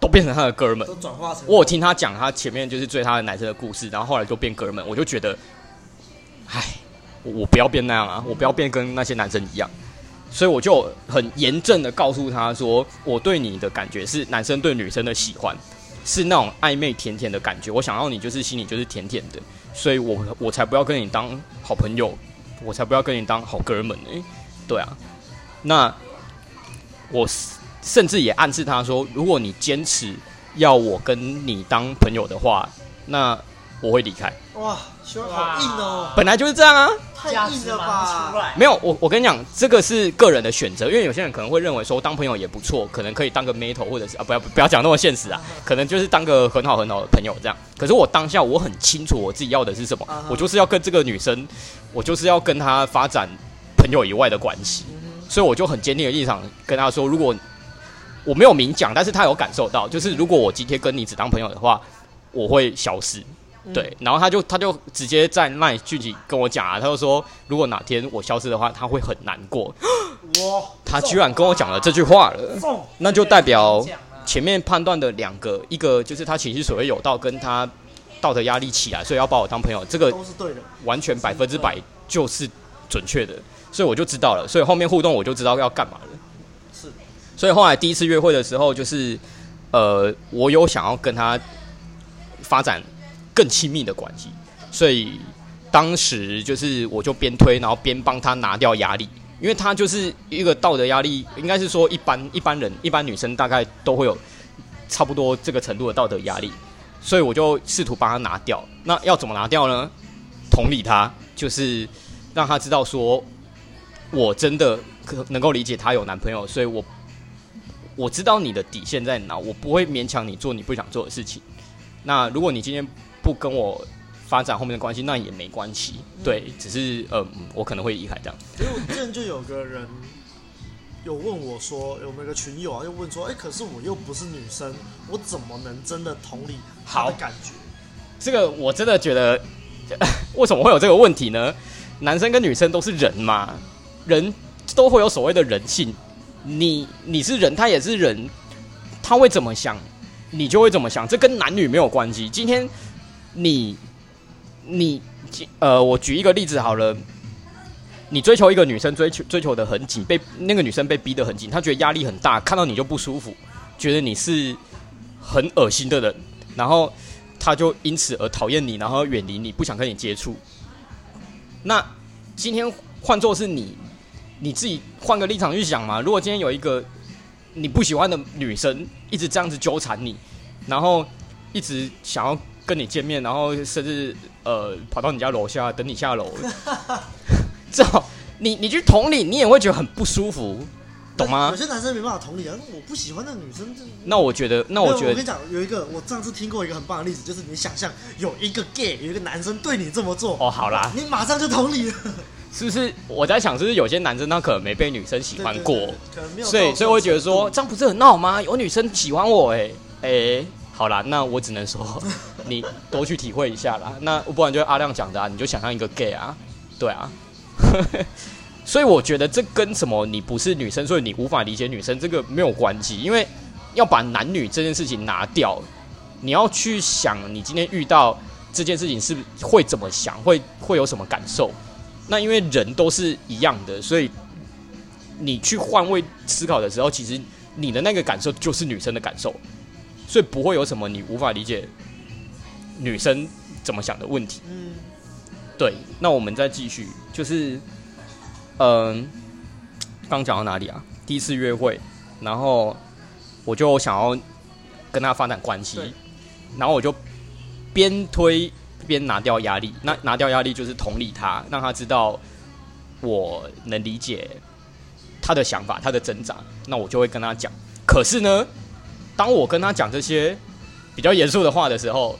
都变成他的哥们，都转化成。我有听他讲他前面就是追他的男生的故事，然后后来就变哥们，我就觉得，唉，我不要变那样啊，我不要变跟那些男生一样，所以我就很严正的告诉他说，我对你的感觉是男生对女生的喜欢，是那种暧昧甜甜的感觉，我想要你就是心里就是甜甜的，所以我我才不要跟你当好朋友，我才不要跟你当好哥们呢，对啊，那我是。甚至也暗示他说：“如果你坚持要我跟你当朋友的话，那我会离开。哇，修好硬哦！本来就是这样啊，太硬了吧？没有，我我跟你讲，这个是个人的选择，因为有些人可能会认为说当朋友也不错，可能可以当个妹头，或者是啊，不要不要讲那么现实啊，可能就是当个很好很好的朋友这样。可是我当下我很清楚我自己要的是什么，我就是要跟这个女生，我就是要跟她发展朋友以外的关系，所以我就很坚定的立场跟她说，如果我没有明讲，但是他有感受到，就是如果我今天跟你只当朋友的话，我会消失。对，然后他就他就直接在那里具体跟我讲啊，他就说，如果哪天我消失的话，他会很难过。哇！他居然跟我讲了这句话了，那就代表前面判断的两个，一个就是他情绪所谓有道，跟他道德压力起来，所以要把我当朋友，这个都是对的，完全百分之百就是准确的，所以我就知道了，所以后面互动我就知道要干嘛了。是，所以后来第一次约会的时候，就是呃，我有想要跟他发展。更亲密的关系，所以当时就是我就边推，然后边帮他拿掉压力，因为他就是一个道德压力，应该是说一般一般人一般女生大概都会有差不多这个程度的道德压力，所以我就试图帮他拿掉。那要怎么拿掉呢？同理他，就是让他知道说，我真的可能够理解他有男朋友，所以我我知道你的底线在哪，我不会勉强你做你不想做的事情。那如果你今天不跟我发展后面的关系，那也没关系。对，只是呃，我可能会离开这样。因为我之前就有个人有问我说，有没有个群友啊，又问说，哎、欸，可是我又不是女生，我怎么能真的同理他的感觉？这个我真的觉得，为什么会有这个问题呢？男生跟女生都是人嘛，人都会有所谓的人性。你你是人，他也是人，他会怎么想，你就会怎么想。这跟男女没有关系。今天。你，你，呃，我举一个例子好了。你追求一个女生，追求追求的很紧，被那个女生被逼得很紧，她觉得压力很大，看到你就不舒服，觉得你是很恶心的人，然后她就因此而讨厌你，然后远离你，不想跟你接触。那今天换作是你，你自己换个立场去想嘛。如果今天有一个你不喜欢的女生一直这样子纠缠你，然后一直想要。跟你见面，然后甚至呃跑到你家楼下等你下楼，这你你去同理，你也会觉得很不舒服，懂吗？有些男生没办法同理啊，我不喜欢那女生。那我觉得，那我觉得，我跟你讲，有一个我上次听过一个很棒的例子，就是你想象有一个 gay，有一个男生对你这么做，哦，好啦，你马上就同理了，是不是？我在想，是不是有些男生他可能没被女生喜欢过，对对对，可能没有，所以所以我会觉得说，这样不是很闹吗？有女生喜欢我，欸，哎哎。好啦，那我只能说，你多去体会一下啦。那不然就阿亮讲的啊，你就想象一个 gay 啊，对啊。所以我觉得这跟什么你不是女生，所以你无法理解女生这个没有关系。因为要把男女这件事情拿掉，你要去想你今天遇到这件事情是会怎么想，会会有什么感受。那因为人都是一样的，所以你去换位思考的时候，其实你的那个感受就是女生的感受。所以不会有什么你无法理解女生怎么想的问题。嗯，对。那我们再继续，就是，嗯，刚讲到哪里啊？第一次约会，然后我就想要跟他发展关系，然后我就边推边拿掉压力。那拿掉压力就是同理他，让他知道我能理解他的想法、他的挣扎。那我就会跟他讲。可是呢，当我跟他讲这些比较严肃的话的时候，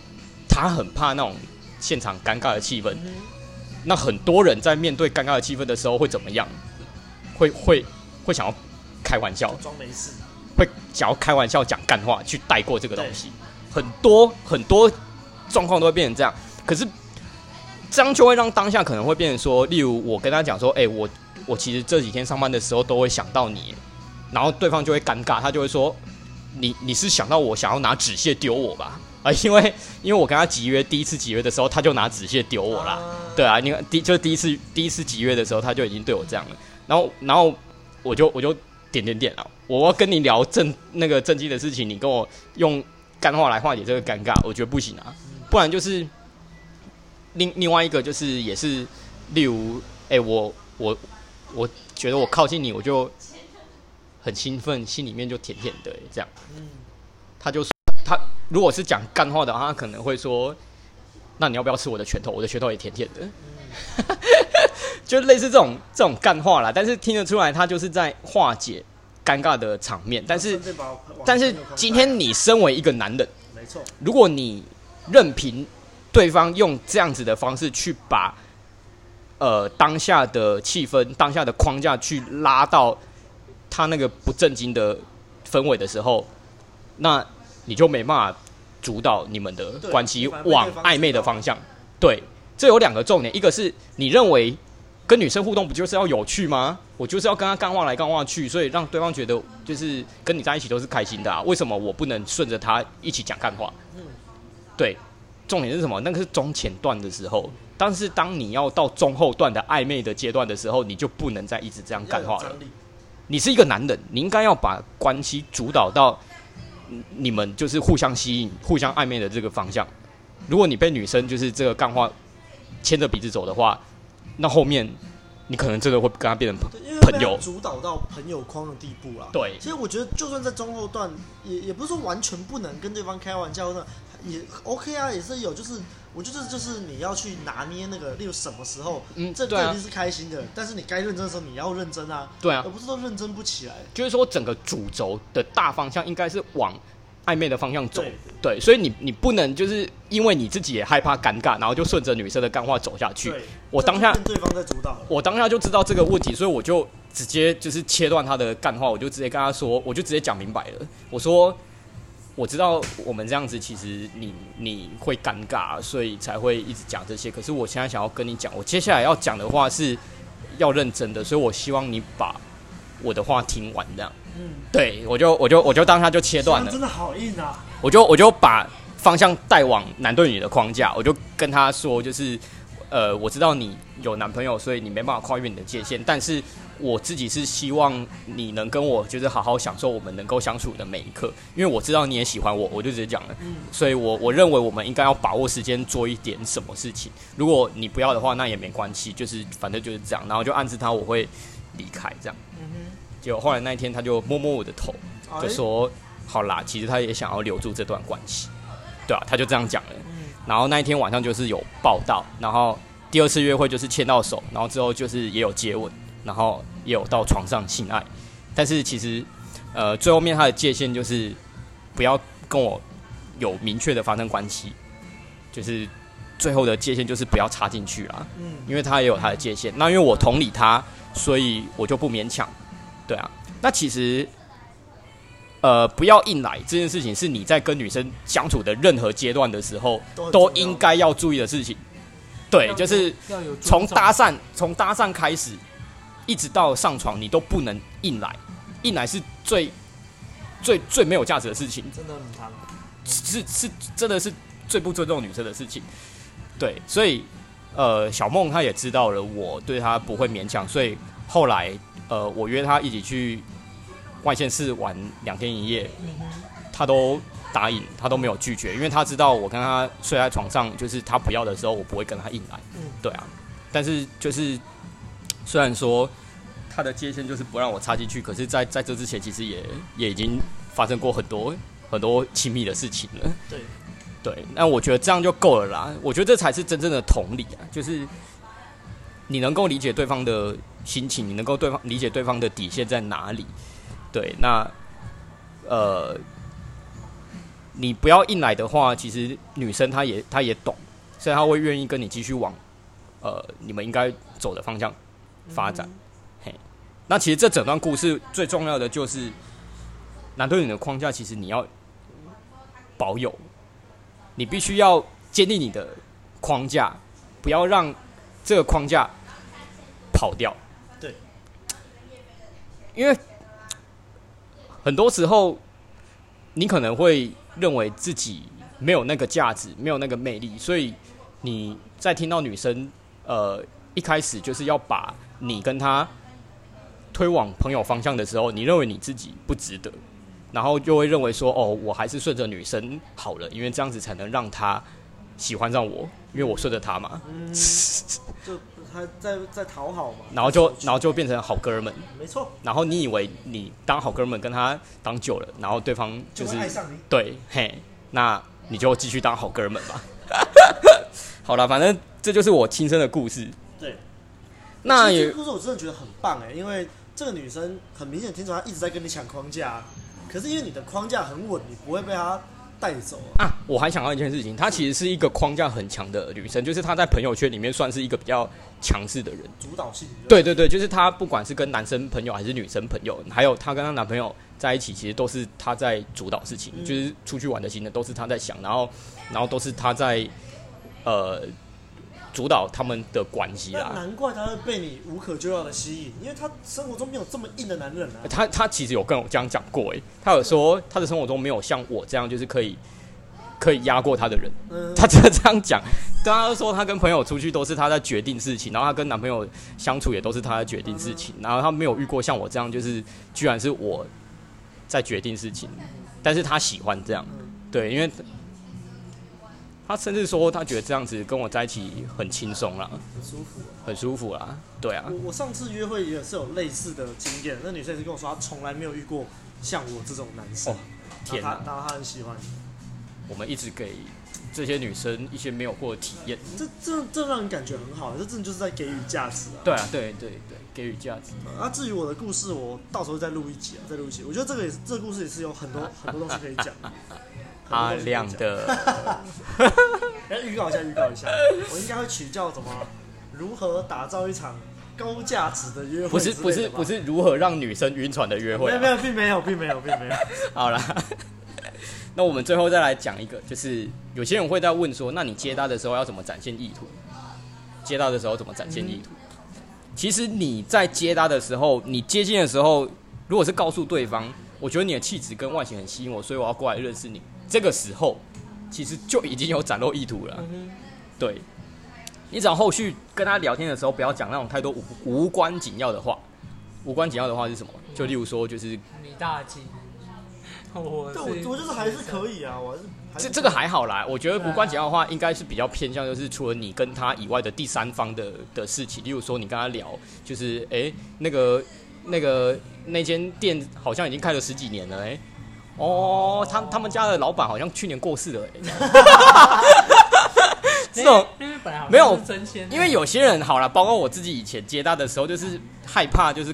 他很怕那种现场尴尬的气氛。那很多人在面对尴尬的气氛的时候会怎么样？会会会想要开玩笑，装没事，会想要开玩笑讲干话去带过这个东西。很多很多状况都会变成这样。可是这样就会让当下可能会变成说，例如我跟他讲说：“哎，我我其实这几天上班的时候都会想到你。”然后对方就会尴尬，他就会说。你你是想到我想要拿纸屑丢我吧？啊，因为因为我跟他集约第一次集约的时候，他就拿纸屑丢我啦。对啊，你看第就是第一次第一次集约的时候，他就已经对我这样了。然后然后我就我就点点点啊，我要跟你聊正那个正经的事情，你跟我用干话来化解这个尴尬，我觉得不行啊。不然就是另另外一个就是也是例如，哎、欸，我我我觉得我靠近你，我就。很兴奋，心里面就甜甜的这样。嗯，他就说他如果是讲干话的话，他可能会说：“那你要不要吃我的拳头？我的拳头也甜甜的。就类似这种这种干话啦，但是听得出来他就是在化解尴尬的场面。但是但是今天你身为一个男人，没错，如果你任凭对方用这样子的方式去把呃当下的气氛、当下的框架去拉到他那个不正经的氛围的时候，那你就没办法主导你们的关系往暧昧的方向。对。这有两个重点，一个是你认为跟女生互动不就是要有趣吗？我就是要跟她干话来干话去，所以让对方觉得就是跟你在一起都是开心的啊。为什么我不能顺着她一起讲干话？嗯，对，重点是什么？那个是中前段的时候，但是当你要到中后段的暧昧的阶段的时候，你就不能再一直这样干话了。你是一个男人，你应该要把关系主导到你们就是互相吸引、互相暧昧的这个方向。如果你被女生就是这个干话。牵着鼻子走的话，那后面你可能真的会跟他变成朋友，主导到朋友框的地步了。对，其实我觉得，就算在中后段，也也不是说完全不能跟对方开玩笑的，也 OK 啊，也是有。就是我觉得，就是你要去拿捏那个，例如什么时候，嗯，这对你是开心的，但是你该认真的时候，你要认真啊，对啊，而不是说认真不起来。就是说，整个主轴的大方向应该是往。暧昧的方向走，对，对，所以你你不能就是因为你自己也害怕尴尬，然后就顺着女生的干话走下去。我当下对方在主导，我当下就知道这个问题，所以我就直接就是切断他的干话，我就直接跟他说，我就直接讲明白了。我说我知道我们这样子其实你你会尴尬，所以才会一直讲这些。可是我现在想要跟你讲，我接下来要讲的话是要认真的，所以我希望你把我的话听完，这样。嗯，对，我就我就我就当他就切断了，真的好硬啊！我就我就把方向带往男对女的框架，我就跟他说，就是呃，我知道你有男朋友，所以你没办法跨越你的界限，但是我自己是希望你能跟我就是好好享受我们能够相处的每一刻，因为我知道你也喜欢我，我就直接讲了，嗯，所以我我认为我们应该要把握时间做一点什么事情，如果你不要的话，那也没关系，就是反正就是这样，然后就暗示他我会离开这样。就后来那一天，他就摸摸我的头，就说：“好啦，其实他也想要留住这段关系，对啊，他就这样讲了。然后那一天晚上就是有报道，然后第二次约会就是牵到手，然后之后就是也有接吻，然后也有到床上性爱。但是其实，呃，最后面他的界限就是不要跟我有明确的发生关系，就是最后的界限就是不要插进去啦。嗯，因为他也有他的界限。那因为我同理他，所以我就不勉强。”对啊，那其实，呃，不要硬来这件事情，是你在跟女生相处的任何阶段的时候，都应该要注意的事情。对，就是从搭讪，从搭讪开始，一直到上床，你都不能硬来，硬来是最最最没有价值的事情。真的很惨，是是，真的是最不尊重女生的事情。对，所以呃，小梦她也知道了，我对她不会勉强，所以后来。呃，我约她一起去外县市玩两天一夜，她都答应，她都没有拒绝，因为她知道我跟她睡在床上，就是她不要的时候，我不会跟她硬来。嗯，对啊。但是就是虽然说他的界限就是不让我插进去，可是在在这之前，其实也也已经发生过很多很多亲密的事情了。对，对。那我觉得这样就够了啦。我觉得这才是真正的同理啊，就是你能够理解对方的。心情，你能够对方理解对方的底线在哪里？对，那呃，你不要硬来的话，其实女生她也她也懂，所以她会愿意跟你继续往呃你们应该走的方向发展。嗯、嘿，那其实这整段故事最重要的就是男对女的框架，其实你要保有，你必须要建立你的框架，不要让这个框架跑掉。对因为很多时候，你可能会认为自己没有那个价值，没有那个魅力，所以你在听到女生呃一开始就是要把你跟他推往朋友方向的时候，你认为你自己不值得，然后就会认为说，哦，我还是顺着女生好了，因为这样子才能让她喜欢上我，因为我顺着她嘛。嗯他在在讨好嘛，然后就然后就变成好哥们，没错。然后你以为你当好哥们跟他当久了，然后对方就是就爱上你，对，嘿，那你就继续当好哥们吧。好了，反正这就是我亲身的故事。对，那也这个故事我真的觉得很棒哎，因为这个女生很明显听出来她一直在跟你抢框架，可是因为你的框架很稳，你不会被她带走啊。啊，我还想到一件事情，她其实是一个框架很强的女生，就是她在朋友圈里面算是一个比较强势的人，主导性。对对对，就是她不管是跟男生朋友还是女生朋友，还有她跟她男朋友在一起，其实都是她在主导事情，嗯、就是出去玩的行程都是她在想，然后然后都是她在呃。主导他们的关系啦，难怪他会被你无可救药的吸引，因为他生活中没有这么硬的男人啊。他他其实有跟我这样讲过，哎，他有说他的生活中没有像我这样，就是可以可以压过他的人。嗯，他真的这样讲，他说他跟朋友出去都是他在决定事情，然后他跟男朋友相处也都是他在决定事情，然后他没有遇过像我这样，就是居然是我在决定事情，但是他喜欢这样，对，因为。他甚至说，他觉得这样子跟我在一起很轻松啦，很舒服，很舒服啦。对啊，我我上次约会也是有类似的经验，那女生也是跟我说，她从来没有遇过像我这种男生。哦、天哪，然后她很喜欢。我们一直给这些女生一些没有过的体验，这这这让人感觉很好，这真的就是在给予价值啊。对啊，对对对，给予价值。啊，至于我的故事，我到时候再录一集啊，再录一集。我觉得这个也是，这个故事也是有很多很多东西可以讲。阿亮的，来 预告一下，预告一下，我应该会取叫什么？如何打造一场高价值的约会？不是不是不是如何让女生晕船的约会、啊？没有没有，并没有并没有并没有。好啦，那我们最后再来讲一个，就是有些人会在问说，那你接搭的时候要怎么展现意图？接搭的时候怎么展现意图？嗯、其实你在接搭的时候，你接近的时候，如果是告诉对方，我觉得你的气质跟外形很吸引我，所以我要过来认识你。这个时候，其实就已经有展露意图了。嗯、对，你只要后续跟他聊天的时候，不要讲那种太多无无关紧要的话。无关紧要的话是什么？就例如说，就是你大姐，我对我我就是还是可以啊，我还是，还是这这个还好啦。我觉得无关紧要的话，应该是比较偏向就是除了你跟他以外的第三方的的事情。例如说，你跟他聊，就是哎，那个那个那间店好像已经开了十几年了，哎。哦，他他们家的老板好像去年过世了，这种没有，因为有些人好了，包括我自己以前接单的时候，就是害怕就是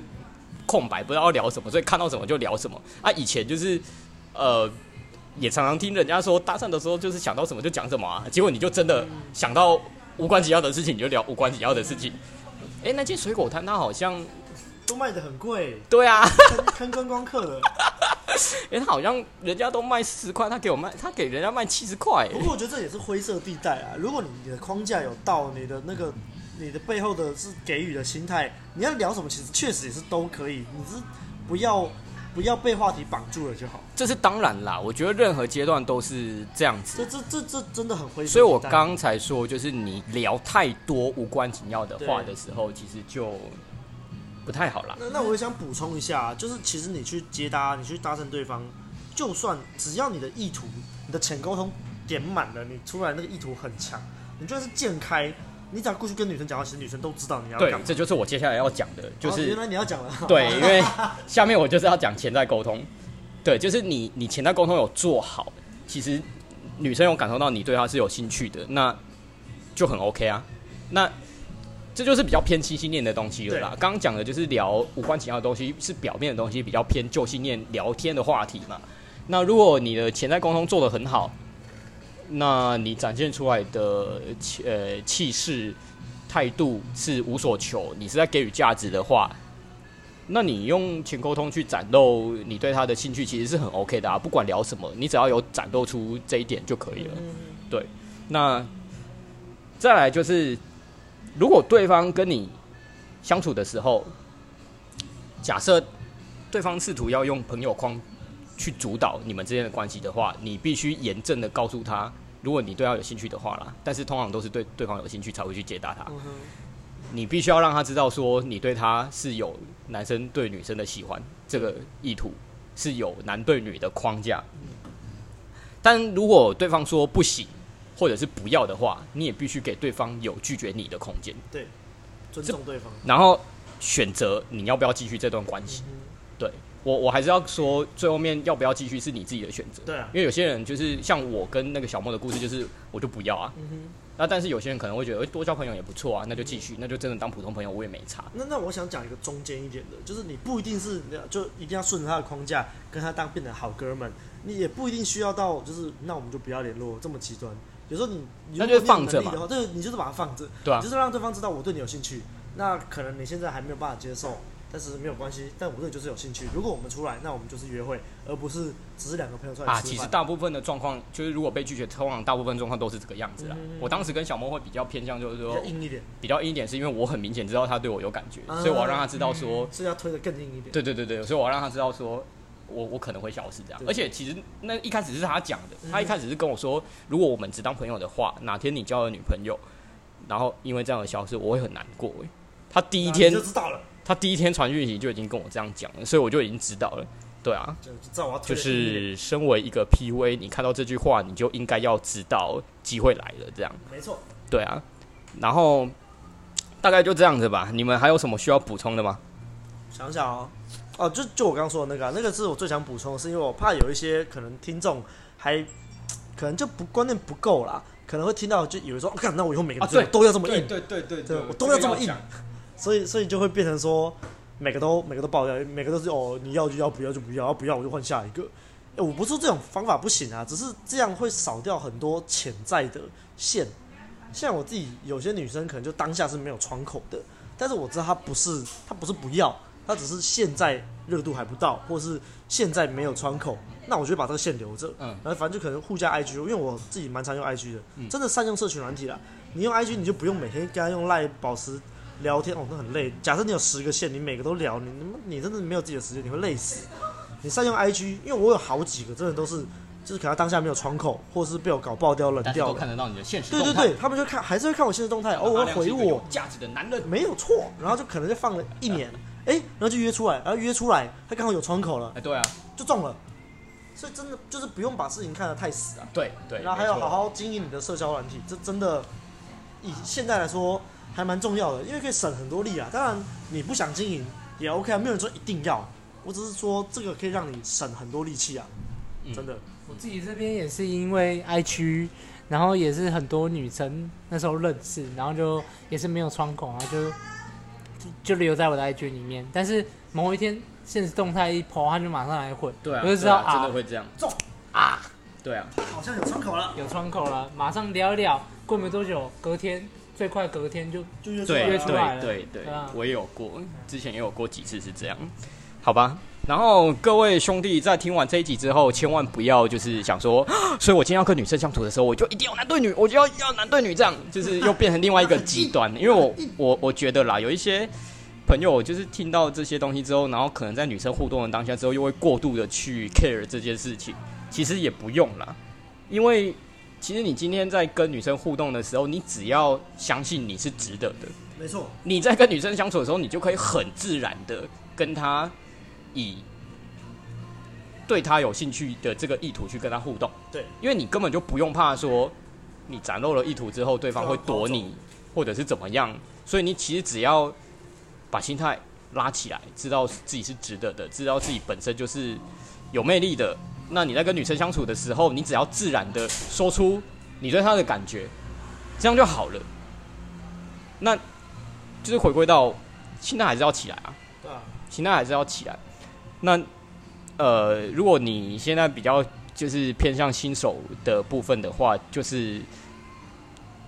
空白，不知道要聊什么，所以看到什么就聊什么啊。以前就是呃，也常常听人家说搭讪的时候，就是想到什么就讲什么啊，结果你就真的想到无关紧要的事情，你就聊无关紧要的事情。哎，那间水果摊它好像都卖的很贵，对啊，坑观光客的。因为他好像人家都卖四十块，他给我卖，他给人家卖七十块。不过我觉得这也是灰色地带啊。如果你你的框架有到，你的那个你的背后的是给予的心态，你要聊什么，其实确实也是都可以。你是不要不要被话题绑住了就好。这是当然啦，我觉得任何阶段都是这样子。这这这这真的很灰色。所以我刚才说，就是你聊太多无关紧要的话的时候，其实就。不太好啦。那那我也想补充一下，就是其实你去接搭，你去搭讪对方，就算只要你的意图、你的浅沟通点满了，你出来那个意图很强，你就算是渐开，你只要过去跟女生讲话，其实女生都知道你要干嘛。对，这就是我接下来要讲的，就是、哦、原来你要讲了。对，因为下面我就是要讲潜在沟通。对，就是你你潜在沟通有做好，其实女生有感受到你对她是有兴趣的，那就很 OK 啊。那这就是比较偏七心念的东西了啦。刚刚讲的就是聊无关紧要的东西，是表面的东西，比较偏旧信念聊天的话题嘛。那如果你的潜在沟通做得很好，那你展现出来的气呃气势态度是无所求，你是在给予价值的话，那你用浅沟通去展露你对他的兴趣，其实是很 OK 的啊。不管聊什么，你只要有展露出这一点就可以了。对，那再来就是。如果对方跟你相处的时候，假设对方试图要用朋友框去主导你们之间的关系的话，你必须严正的告诉他，如果你对他有兴趣的话啦，但是通常都是对对方有兴趣才会去接答他。你必须要让他知道说，你对他是有男生对女生的喜欢，这个意图是有男对女的框架。但如果对方说不行。或者是不要的话，你也必须给对方有拒绝你的空间。对，尊重对方。然后选择你要不要继续这段关系。嗯、对我，我还是要说，最后面要不要继续是你自己的选择。对啊，因为有些人就是像我跟那个小莫的故事，就是我就不要啊。嗯、那但是有些人可能会觉得，多交朋友也不错啊，那就继续，那就真的当普通朋友，我也没差。那那我想讲一个中间一点的，就是你不一定是就一定要顺着他的框架跟他当变成好哥们，你也不一定需要到就是那我们就不要联络这么极端。有时候你那就放着嘛，对，你就是把它放着，对啊，就是让对方知道我对你有兴趣。那可能你现在还没有办法接受。但是没有关系，但我对你就是有兴趣。如果我们出来，那我们就是约会，而不是只是两个朋友出来。啊，其实大部分的状况就是，如果被拒绝，通常大部分状况都是这个样子啦。嗯、我当时跟小莫会比较偏向，就是说比较硬一点，比较硬一点，是因为我很明显知道他对我有感觉，嗯、所以我要让他知道说，嗯、是要推得更硬一点。对对对对，所以我要让他知道说，我我可能会消失这样。而且其实那一开始是他讲的，他一开始是跟我说，如果我们只当朋友的话，哪天你交了女朋友，然后因为这样的消失，我会很难过。他第一天就知道了。他第一天传讯息就已经跟我这样讲了，所以我就已经知道了。对啊，就是身为一个 PV，你看到这句话，你就应该要知道机会来了。这样，没错。对啊，然后大概就这样子吧。你们还有什么需要补充的吗？想想哦，哦，就就我刚刚说的那个、啊，那个是我最想补充的，是因为我怕有一些可能听众还可能就不观念不够啦，可能会听到就以为说，看、哦、那我以后每个字都要这么硬，对对对对，我都要这么硬。所以，所以就会变成说，每个都每个都爆掉，每个都是哦，你要就要，不要就不要，要不要我就换下一个。欸，我不是说这种方法不行啊，只是这样会少掉很多潜在的线。像我自己，有些女生可能就当下是没有窗口的，但是我知道她不是，她不是不要，她只是现在热度还不到，或是现在没有窗口。那我就把这个线留着，嗯，然后反正就可能互加 IG，因为我自己蛮常用 IG 的，真的善用社群软体啦。你用 IG，你就不用每天跟他用赖保持。聊天哦，那很累。假设你有十个线，你每个都聊，你你真的没有自己的时间，你会累死。你善用 IG，因为我有好几个，真的都是，就是可能当下没有窗口，或是被我搞爆掉、冷掉。都看得到你的现实动态。对对对，他们就看，还是会看我现实动态，偶尔回我。价值的男人没有错，然后就可能就放了一年，哎、欸，然后就约出来，然后约出来，他刚好有窗口了，哎、欸，对啊，就中了。所以真的就是不用把事情看得太死啊。对对。然后还要好好经营你的社交软体，这真的以现在来说。还蛮重要的，因为可以省很多力啊。当然，你不想经营也 OK 啊，没有人说一定要。我只是说这个可以让你省很多力气啊，真的、嗯。我自己这边也是因为 I 区然后也是很多女生那时候认识，然后就也是没有窗口然后，就就留在我的 IG 里面。但是某一天现实动态一 po，他就马上来回，对啊，我就知道啊，真的会这样。中。啊，对啊，好像有窗口了，有窗口了，马上聊一聊，过没多久，隔天。最快隔天就就约出来对，对对对，我也有过，之前也有过几次是这样，好吧。然后各位兄弟在听完这一集之后，千万不要就是想说，所以我今天要跟女生相处的时候，我就一定要男对女，我就要要男对女，这样就是又变成另外一个极端。因为我 我我觉得啦，有一些朋友就是听到这些东西之后，然后可能在女生互动的当下之后，又会过度的去 care 这件事情，其实也不用啦，因为。其实你今天在跟女生互动的时候，你只要相信你是值得的。没错。你在跟女生相处的时候，你就可以很自然的跟她以对他有兴趣的这个意图去跟他互动。对，因为你根本就不用怕说你展露了意图之后，对方会躲你，或者是怎么样。所以你其实只要把心态拉起来，知道自己是值得的，知道自己本身就是有魅力的。那你在跟女生相处的时候，你只要自然的说出你对她的感觉，这样就好了。那就是回归到心态还是要起来啊，对啊，心态还是要起来。那呃，如果你现在比较就是偏向新手的部分的话，就是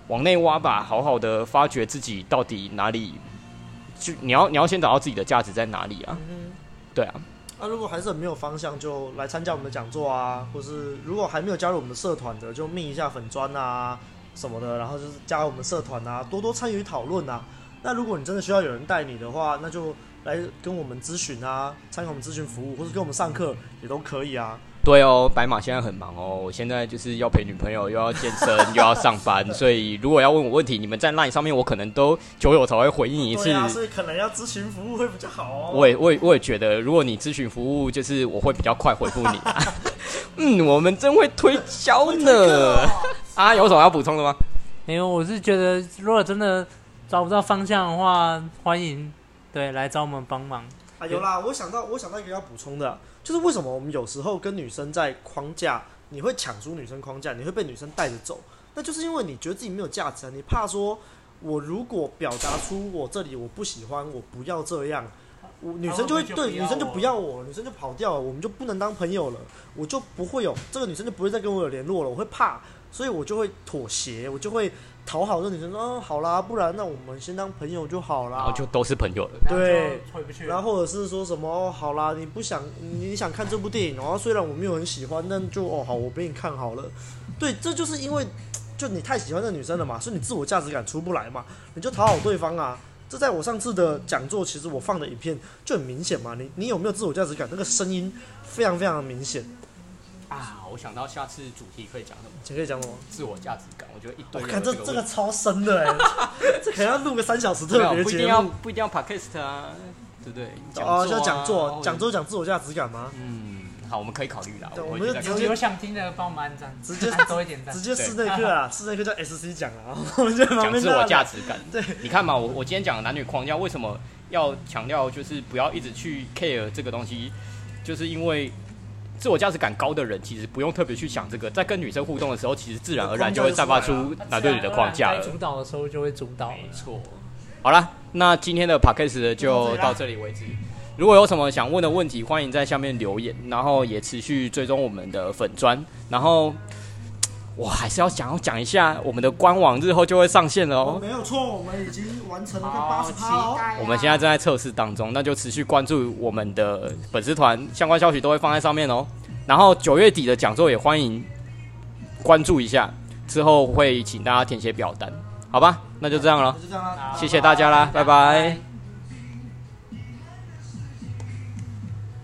往内挖吧，好好的发掘自己到底哪里，就你要你要先找到自己的价值在哪里啊，对啊。那、啊、如果还是很没有方向，就来参加我们的讲座啊，或是如果还没有加入我们的社团的，就密一下粉砖啊什么的，然后就是加入我们社团啊，多多参与讨论啊。那如果你真的需要有人带你的话，那就来跟我们咨询啊，参与我们咨询服务，或者跟我们上课也都可以啊。对哦，白马现在很忙哦，我现在就是要陪女朋友，又要健身，又要上班，所以如果要问我问题，你们在 LINE 上面，我可能都久有才会回应一次。对啊，所以可能要咨询服务会比较好哦。我也我也我也觉得，如果你咨询服务，就是我会比较快回复你。嗯，我们真会推销呢。哦、啊，有什么要补充的吗？没有，我是觉得如果真的找不到方向的话，欢迎对来找我们帮忙。啊，有啦，我想到我想到一个要补充的。就是为什么我们有时候跟女生在框架，你会抢出女生框架，你会被女生带着走，那就是因为你觉得自己没有价值啊，你怕说，我如果表达出我这里我不喜欢，我不要这样，我女生就会对女生就不要我，女生就跑掉了，我们就不能当朋友了，我就不会有这个女生就不会再跟我有联络了，我会怕，所以我就会妥协，我就会。讨好这女生说，哦，好啦，不然那我们先当朋友就好啦。然后就都是朋友了。对，然后或者是说什么，哦，好啦，你不想你想看这部电影，然后虽然我没有很喜欢，但就哦好，我给你看好了。对，这就是因为就你太喜欢这女生了嘛，所以你自我价值感出不来嘛，你就讨好对方啊。这在我上次的讲座，其实我放的影片就很明显嘛。你你有没有自我价值感？那个声音非常非常的明显。啊，我想到下次主题可以讲什么？你可以讲什么？自我价值感，我觉得一堆。我看这这个超深的哎，这可能要录个三小时特别节目。不一定要不一定要 podcast 啊，对不对？哦，就讲座，讲座讲自我价值感吗？嗯，好，我们可以考虑啦。我们就有想听的帮我们按赞，直接多一点赞，直接室内课啊，室内课叫 SC 讲啊，我们就讲自我价值感。对，你看嘛，我我今天讲男女框架，为什么要强调就是不要一直去 care 这个东西，就是因为。自我价值感高的人，其实不用特别去想这个，在跟女生互动的时候，其实自然而然就会散发出男对女的框架了。主导的时候就会主导，没错。好了，那今天的 podcast 就到这里为止。如果有什么想问的问题，欢迎在下面留言，然后也持续追踪我们的粉砖。然后我还是要想要讲一下，我们的官网日后就会上线了哦。没有错，我们已经完成了八十趴哦。我们现在正在测试当中，那就持续关注我们的粉丝团，相关消息都会放在上面哦。然后九月底的讲座也欢迎关注一下，之后会请大家填写表单，好吧？那就这样了，谢谢大家啦，拜拜。